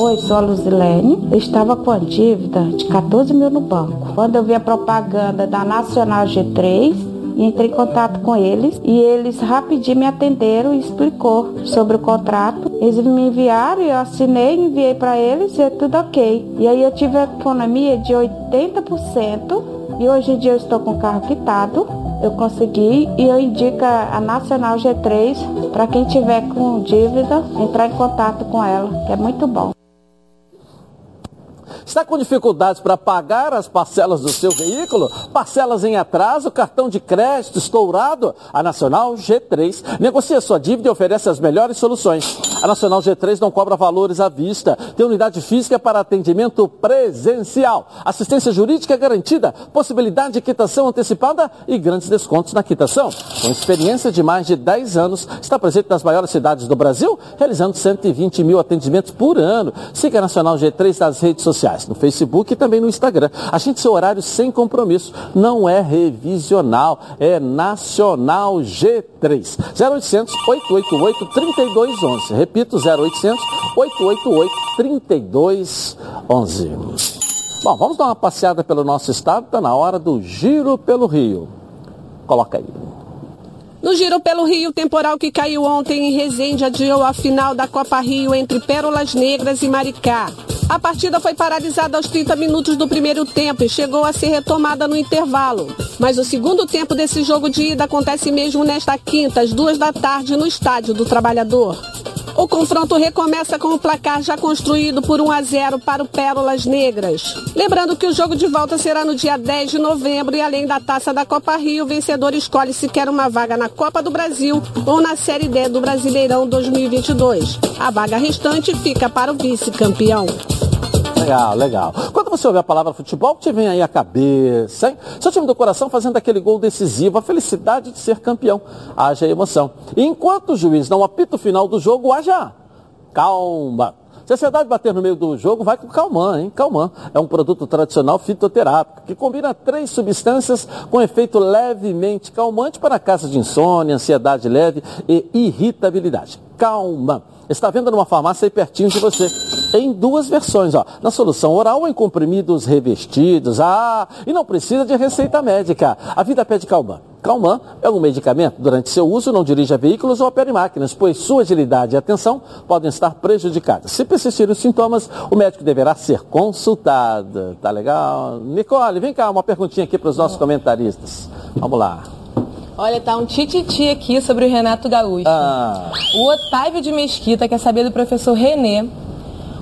Oi, sou a Luzilene. Eu estava com a dívida de 14 mil no banco. Quando eu vi a propaganda da Nacional G3, entrei em contato com eles e eles rapidinho me atenderam e explicou sobre o contrato. Eles me enviaram, eu assinei, enviei para eles e é tudo ok. E aí eu tive a economia de 80% e hoje em dia eu estou com o carro quitado. Eu consegui e eu indico a Nacional G3 para quem tiver com dívida entrar em contato com ela, que é muito bom. Está com dificuldades para pagar as parcelas do seu veículo? Parcelas em atraso, cartão de crédito estourado? A Nacional G3 negocia sua dívida e oferece as melhores soluções. A Nacional G3 não cobra valores à vista. Tem unidade física para atendimento presencial. Assistência jurídica garantida, possibilidade de quitação antecipada e grandes descontos na quitação. Com experiência de mais de 10 anos, está presente nas maiores cidades do Brasil, realizando 120 mil atendimentos por ano. Siga a Nacional G3 nas redes sociais, no Facebook e também no Instagram. Agende seu horário sem compromisso. Não é revisional, é Nacional G3. 0800 888 3211. Repito, 0800 888 3211. Bom, vamos dar uma passeada pelo nosso estado. Está na hora do Giro pelo Rio. Coloca aí. No Giro pelo Rio, temporal que caiu ontem em Resende adiou a final da Copa Rio entre Pérolas Negras e Maricá. A partida foi paralisada aos 30 minutos do primeiro tempo e chegou a ser retomada no intervalo. Mas o segundo tempo desse jogo de ida acontece mesmo nesta quinta, às duas da tarde, no Estádio do Trabalhador. O confronto recomeça com o placar já construído por 1 a 0 para o Pérolas Negras. Lembrando que o jogo de volta será no dia 10 de novembro e além da taça da Copa Rio, o vencedor escolhe se quer uma vaga na Copa do Brasil ou na Série D do Brasileirão 2022. A vaga restante fica para o vice-campeão. Legal, legal. Quando você ouve a palavra futebol, te vem aí à cabeça, hein? Seu time do coração fazendo aquele gol decisivo, a felicidade de ser campeão. Haja emoção. E enquanto o juiz não apita o final do jogo, haja calma. Se a ansiedade bater no meio do jogo, vai com Calman, hein? Calman é um produto tradicional fitoterápico que combina três substâncias com efeito levemente calmante para casos de insônia, ansiedade leve e irritabilidade. Calman. Está vendo numa farmácia aí pertinho de você. Em duas versões, ó. Na solução oral ou em comprimidos revestidos. Ah, e não precisa de receita médica. A vida pede Calman. Calman é um medicamento. Durante seu uso, não dirija veículos ou opere máquinas, pois sua agilidade e atenção podem estar prejudicadas. Se persistirem os sintomas, o médico deverá ser consultado. Tá legal? Nicole, vem cá, uma perguntinha aqui para os nossos comentaristas. Vamos lá. Olha, tá um tititi aqui sobre o Renato Gaúcho. Ah. O Otávio de Mesquita quer saber do professor Renê.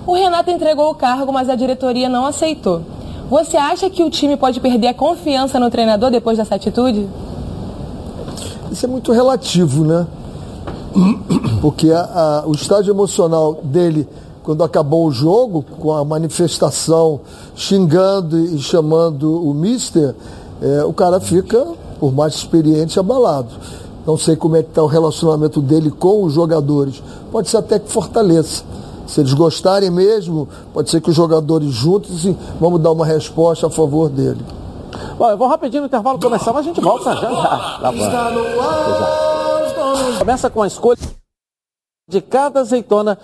O Renato entregou o cargo, mas a diretoria não aceitou. Você acha que o time pode perder a confiança no treinador depois dessa atitude? Isso é muito relativo, né? Porque a, a, o estágio emocional dele, quando acabou o jogo, com a manifestação xingando e chamando o mister, é, o cara fica, por mais experiente, abalado. Não sei como é que está o relacionamento dele com os jogadores. Pode ser até que fortaleça. Se eles gostarem mesmo, pode ser que os jogadores juntos, assim, vamos dar uma resposta a favor dele. Bom, eu vou rapidinho no intervalo começar, mas a gente volta já já. Tá bom. Começa com a escolha de cada azeitona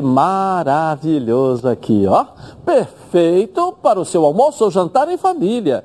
maravilhoso aqui, ó. Perfeito para o seu almoço ou jantar em família.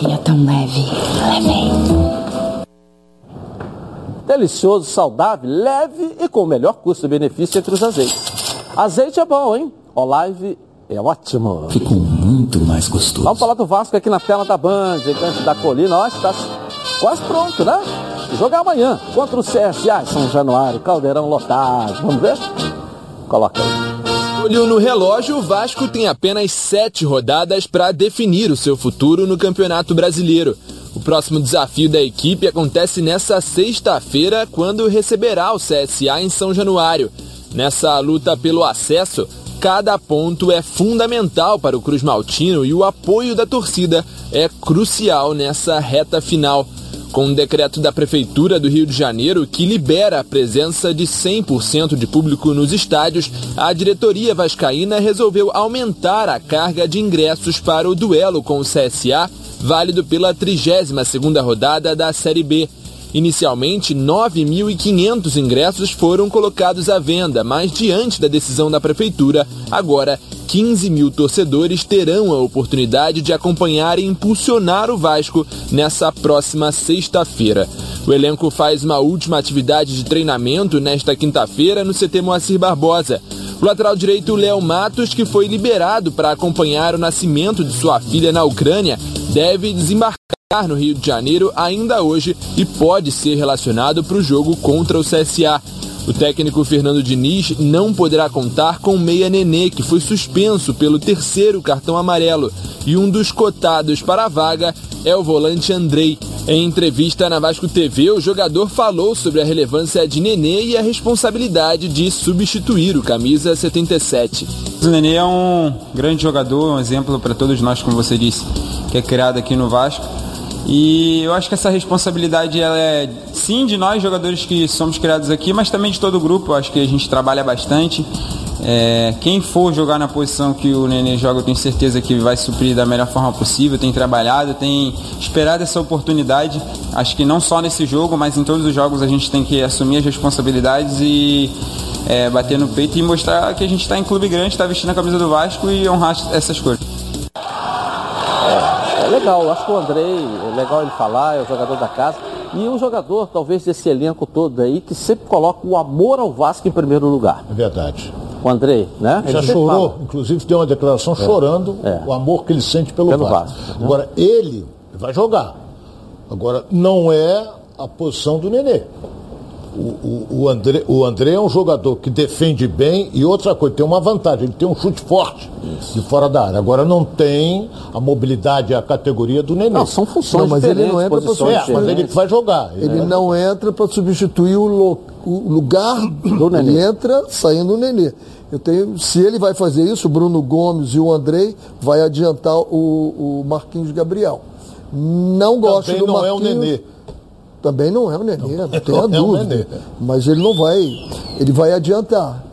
E é tão leve, leve. Delicioso, saudável, leve e com o melhor custo-benefício entre os azeites. Azeite é bom, hein? Olive é ótimo. Ficou muito mais gostoso. Vamos falar do Vasco aqui na tela da Band, gigante da colina. Ó, está quase pronto, né? Jogar amanhã contra o CSA São Januário, Caldeirão lotado. Vamos ver? Coloca aí. Olho no relógio, o Vasco tem apenas sete rodadas para definir o seu futuro no Campeonato Brasileiro. O próximo desafio da equipe acontece nesta sexta-feira, quando receberá o CSA em São Januário. Nessa luta pelo acesso, cada ponto é fundamental para o Cruz Maltino e o apoio da torcida é crucial nessa reta final. Com um decreto da Prefeitura do Rio de Janeiro que libera a presença de 100% de público nos estádios, a diretoria vascaína resolveu aumentar a carga de ingressos para o duelo com o CSA, válido pela 32ª rodada da Série B. Inicialmente, 9.500 ingressos foram colocados à venda, mas diante da decisão da Prefeitura, agora 15 mil torcedores terão a oportunidade de acompanhar e impulsionar o Vasco nessa próxima sexta-feira. O elenco faz uma última atividade de treinamento nesta quinta-feira no CT Moacir Barbosa. O lateral direito Léo Matos, que foi liberado para acompanhar o nascimento de sua filha na Ucrânia, deve desembarcar no Rio de Janeiro ainda hoje e pode ser relacionado para o jogo contra o CSA. O técnico Fernando Diniz não poderá contar com o Meia Nenê, que foi suspenso pelo terceiro cartão amarelo, e um dos cotados para a vaga é o volante Andrei. Em entrevista na Vasco TV, o jogador falou sobre a relevância de Nenê e a responsabilidade de substituir o camisa 77. O Nenê é um grande jogador, um exemplo para todos nós, como você disse, que é criado aqui no Vasco. E eu acho que essa responsabilidade ela é sim de nós jogadores que somos criados aqui, mas também de todo o grupo. Eu acho que a gente trabalha bastante. É, quem for jogar na posição que o Nenê joga, eu tenho certeza que vai suprir da melhor forma possível. Tem trabalhado, tem esperado essa oportunidade. Acho que não só nesse jogo, mas em todos os jogos a gente tem que assumir as responsabilidades e é, bater no peito e mostrar que a gente está em clube grande, está vestindo a camisa do Vasco e honrar essas coisas. Legal, acho que o Andrei, é legal ele falar, é o jogador da casa. E um jogador, talvez, desse elenco todo aí, que sempre coloca o amor ao Vasco em primeiro lugar. É verdade. O Andrei, né? Já Ele chorou, fala. inclusive deu uma declaração É. chorando É. o amor que ele sente pelo, Pelo Vasco. Vasco, né? Agora, ele vai jogar. Agora, não é a posição do Nenê. O, o, André, o André é um jogador que defende bem e outra coisa, tem uma vantagem, ele tem um chute forte de fora da área. Agora não tem a mobilidade a categoria do Nenê. Não, são funções Não, mas ele não entra para posições É, mas ele vai jogar. Ele é- não entra para substituir o, lo- o lugar do Nenê. Ele entra saindo o Nenê. Eu tenho, se ele vai fazer isso, o Bruno Gomes e o Andrei vai adiantar o, o Marquinhos Gabriel. Não gosto Também do não é o Marquinhos. Nenê. Também não é o Nenê, não, tenha não é o dúvida. Nenê. Mas ele não vai, ele vai adiantar.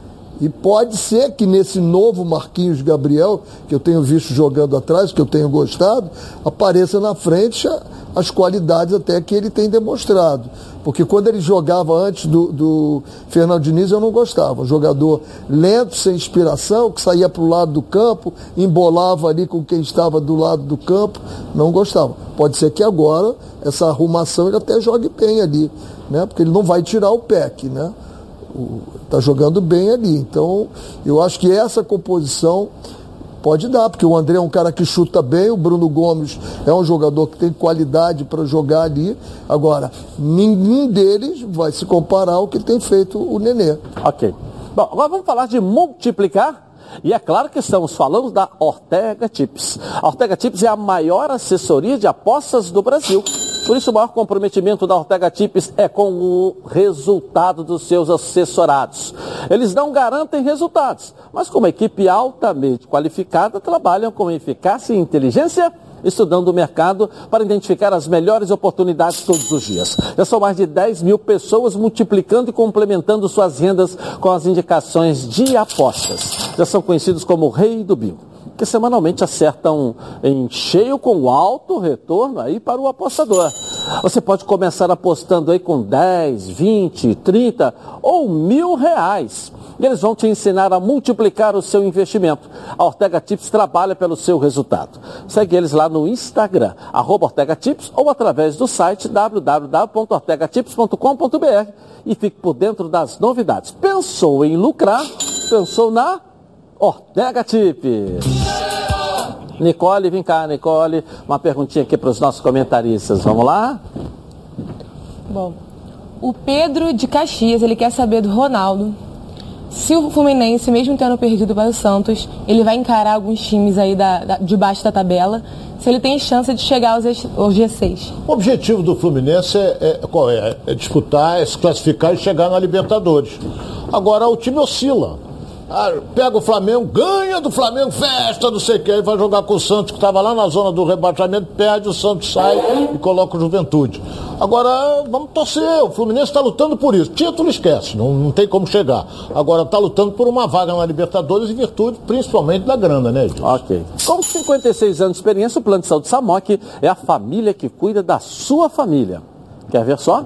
E pode ser que nesse novo Marquinhos Gabriel, que eu tenho visto jogando atrás, que eu tenho gostado, apareça na frente as qualidades até que ele tem demonstrado. Porque quando ele jogava antes do, do Fernando Diniz, eu não gostava. Jogador lento, sem inspiração, que saía para o lado do campo, embolava ali com quem estava do lado do campo, não gostava. Pode ser que agora, essa arrumação, ele até jogue bem ali, né? Porque ele não vai tirar o PEC, né? Está jogando bem ali. Então, eu acho que essa composição pode dar, porque o André é um cara que chuta bem, o Bruno Gomes é um jogador que tem qualidade para jogar ali. Agora, nenhum deles vai se comparar ao que tem feito o Nenê. Ok. Bom, agora vamos falar de multiplicar. E é claro que estamos falando da Ortega Tips. A Ortega Tips é a maior assessoria de apostas do Brasil. Por isso, o maior comprometimento da Ortega Tips é com o resultado dos seus assessorados. Eles não garantem resultados, mas como equipe altamente qualificada, trabalham com eficácia e inteligência estudando o mercado para identificar as melhores oportunidades todos os dias. Já são mais de 10 mil pessoas multiplicando e complementando suas rendas com as indicações de apostas. Já são conhecidos como o rei do bingo, que semanalmente acertam em cheio com alto retorno aí para o apostador. Você pode começar apostando aí com 10, 20, 30 ou mil reais. Eles vão te ensinar a multiplicar o seu investimento. A Ortega Tips trabalha pelo seu resultado. Segue eles lá no Instagram, arroba Ortega Tips, ou através do site www.ortegatips.com.br e fique por dentro das novidades. Pensou em lucrar? Pensou na Ortega Tips. Nicole, vem cá, Nicole. Uma perguntinha aqui para os nossos comentaristas. Vamos lá? Bom, o Pedro de Caxias, ele quer saber do Ronaldo. Se o Fluminense, mesmo tendo perdido para o Santos, ele vai encarar alguns times aí da, da- de baixo da tabela, se ele tem chance de chegar aos, aos G6. O objetivo do Fluminense é, é- qual é? É disputar, é se classificar e chegar na Libertadores. Agora o time oscila. Ah, pega o Flamengo, ganha do Flamengo, festa, não sei o que, aí vai jogar com o Santos, que estava lá na zona do rebaixamento, perde, o Santos sai e coloca o Juventude. Agora, vamos torcer, o Fluminense está lutando por isso. Título esquece, não, não tem como chegar. Agora está lutando por uma vaga na Libertadores em virtude principalmente da grana, né, Edilson? Ok. Com 56 anos de experiência, o Plano de Saúde Samok é a família que cuida da sua família. Quer ver só?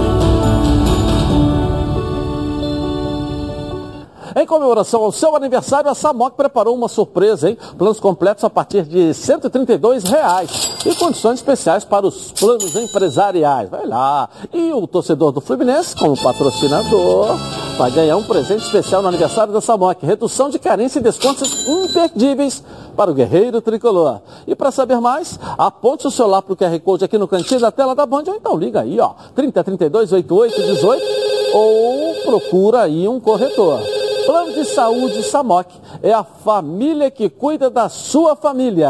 Comemoração ao seu aniversário, a Samok preparou uma surpresa, hein? Planos completos a partir de 132 reais e condições especiais para os planos empresariais. Vai lá. E o torcedor do Fluminense, como patrocinador, vai ganhar um presente especial no aniversário da Samok. Redução de carência e descontos imperdíveis para o Guerreiro Tricolor. E para saber mais, aponte o celular para o QR Code aqui no cantinho da tela da Band ou então liga aí, ó, 3032 8818 ou procura aí um corretor. Plano de Saúde Samok é a família que cuida da sua família.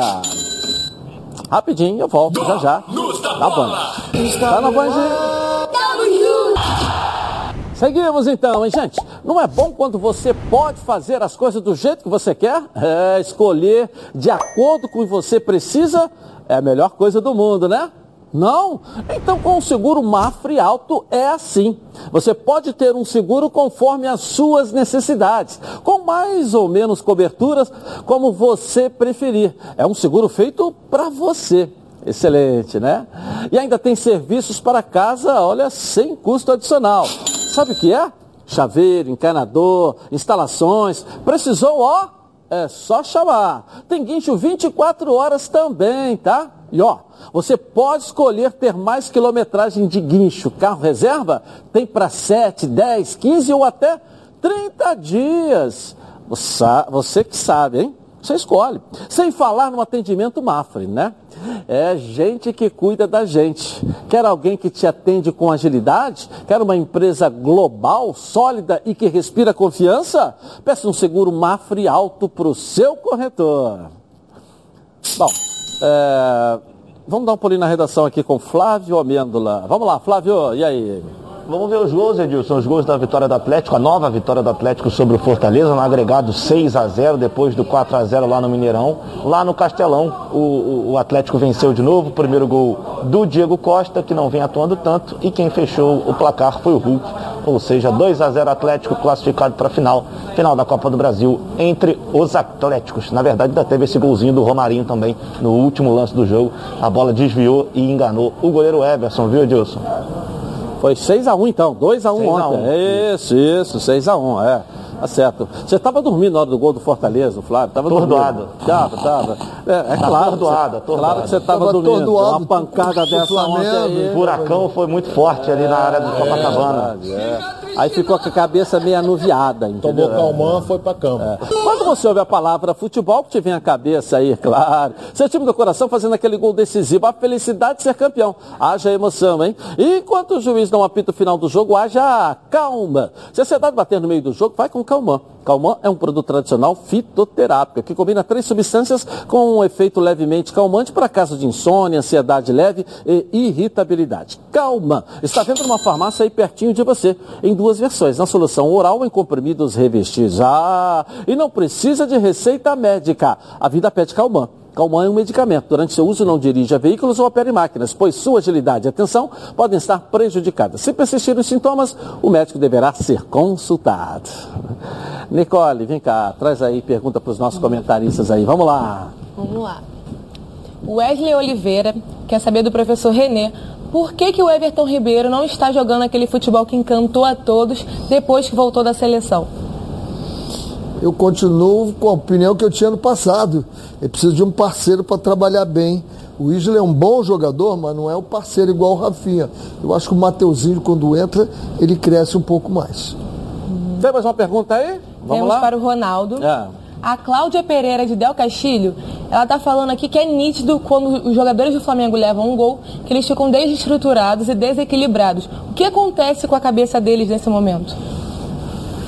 Rapidinho, eu volto já já. Na Band. Tá na Band? Seguimos então, hein, gente? Não é bom quando você pode fazer as coisas do jeito que você quer? É, escolher de acordo com o que você precisa é a melhor coisa do mundo, né? Não? Então com o seguro Mafre Alto é assim. Você pode ter um seguro conforme as suas necessidades, com mais ou menos coberturas, como você preferir. É um seguro feito para você. Excelente, né? E ainda tem serviços para casa, olha, sem custo adicional. Sabe o que é? chaveiro, encanador, instalações. Precisou, ó, é só chamar. Tem guincho 24 horas também, tá? E ó, você pode escolher ter mais quilometragem de guincho. Carro reserva tem para 7, 10, 15 ou até 30 dias. Você que sabe, hein? Você escolhe. Sem falar no atendimento Mafre, né? É gente que cuida da gente. Quer alguém que te atende com agilidade? Quer uma empresa global, sólida e que respira confiança? Peça um seguro Mafre alto para o seu corretor. Bom, é... vamos dar um pulinho na redação aqui com Flávio Amêndola. Vamos lá, Flávio, e aí? Vamos ver os gols, Edilson, os gols da vitória do Atlético, a nova vitória do Atlético sobre o Fortaleza, no agregado 6 a 0 depois do 4 a 0 lá no Mineirão. Lá no Castelão, o, o, Atlético venceu de novo, primeiro gol do Diego Costa, que não vem atuando tanto, e quem fechou o placar foi o Hulk, ou seja, 2 a 0 Atlético classificado para a final, final da Copa do Brasil entre os Atléticos. Na verdade, ainda teve esse golzinho do Romarinho também no último lance do jogo. A bola desviou e enganou o goleiro Everson, viu, Edilson? Foi 6x1 então, 2x1 ontem. 1. Isso, isso, 6x1, é. Tá certo. Você estava dormindo na hora do gol do Fortaleza, Flávio? Tava Tordoado. Tava, tava. É, é claro. Tordoado, você, Claro que você estava dormindo. Uma pancada dessa ontem aí. O furacão foi muito forte ali na área do Copacabana. É, é. Aí ficou com a cabeça meio anuviada, entendeu? Tomou calmã, foi pra cama. É. Quando você ouve a palavra futebol, que te vem a cabeça aí, claro. Seu time do coração fazendo aquele gol decisivo, a felicidade de ser campeão. Haja emoção, hein? E enquanto o juiz não apita o final do jogo, haja calma. Se a ansiedade bater no meio do jogo, vai com calma. Calmã é um produto tradicional fitoterápico que combina três substâncias com um efeito levemente calmante para casos de insônia, ansiedade leve e irritabilidade. Calmã está vendo numa farmácia aí pertinho de você, em duas versões, na solução oral ou em comprimidos revestidos. Ah, e não precisa de receita médica. A vida pede Calmã. Calmã é um medicamento. Durante seu uso, não dirija veículos ou opere máquinas, pois sua agilidade e atenção podem estar prejudicadas. Se persistirem os sintomas, o médico deverá ser consultado. Nicole, vem cá, traz aí pergunta para os nossos comentaristas aí. Vamos lá. Vamos lá. Wesley Oliveira quer saber do professor Renê por que, que o Everton Ribeiro não está jogando aquele futebol que encantou a todos depois que voltou da seleção? eu continuo com a opinião que eu tinha no passado. Ele precisa de um parceiro para trabalhar bem. O Isla é um bom jogador, mas não é um parceiro igual o Rafinha. Eu acho que o Mateuzinho, quando entra, ele cresce um pouco mais. Tem mais uma pergunta aí? Vamos Temos lá? para o Ronaldo. É. A Cláudia Pereira de Del Castilho, ela tá falando aqui que é nítido quando os jogadores do Flamengo levam um gol, que eles ficam desestruturados e desequilibrados. O que acontece com a cabeça deles nesse momento?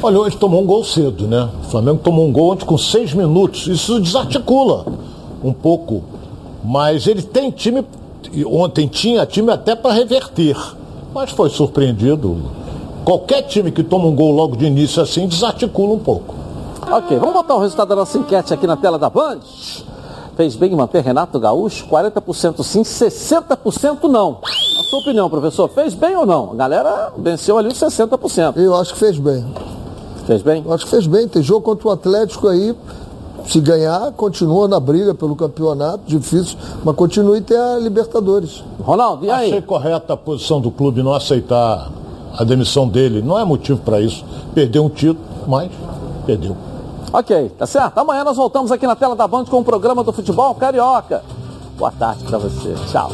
Olha, hoje tomou um gol cedo, né? O Flamengo tomou um gol ontem com seis minutos. Isso desarticula um pouco. Mas ele tem time, ontem tinha time até para reverter. Mas foi surpreendido. Qualquer time que toma um gol logo de início assim desarticula um pouco. Ok, vamos botar o resultado da nossa enquete aqui na tela da Band. Fez bem em manter Renato Gaúcho? 40% sim, 60% não. A sua opinião, professor, fez bem ou não? A galera venceu ali os 60%. Eu acho que fez bem. Fez bem? Acho que fez bem. Tem jogo contra o Atlético aí. Se ganhar, continua na briga pelo campeonato, difícil, mas continue ter a Libertadores. Ronaldo, e aí? Achei correta a posição do clube não aceitar a demissão dele. Não é motivo para isso. Perdeu um título, mas perdeu. Ok, tá certo. Amanhã nós voltamos aqui na tela da Band com o programa do futebol carioca. Boa tarde para você. Tchau.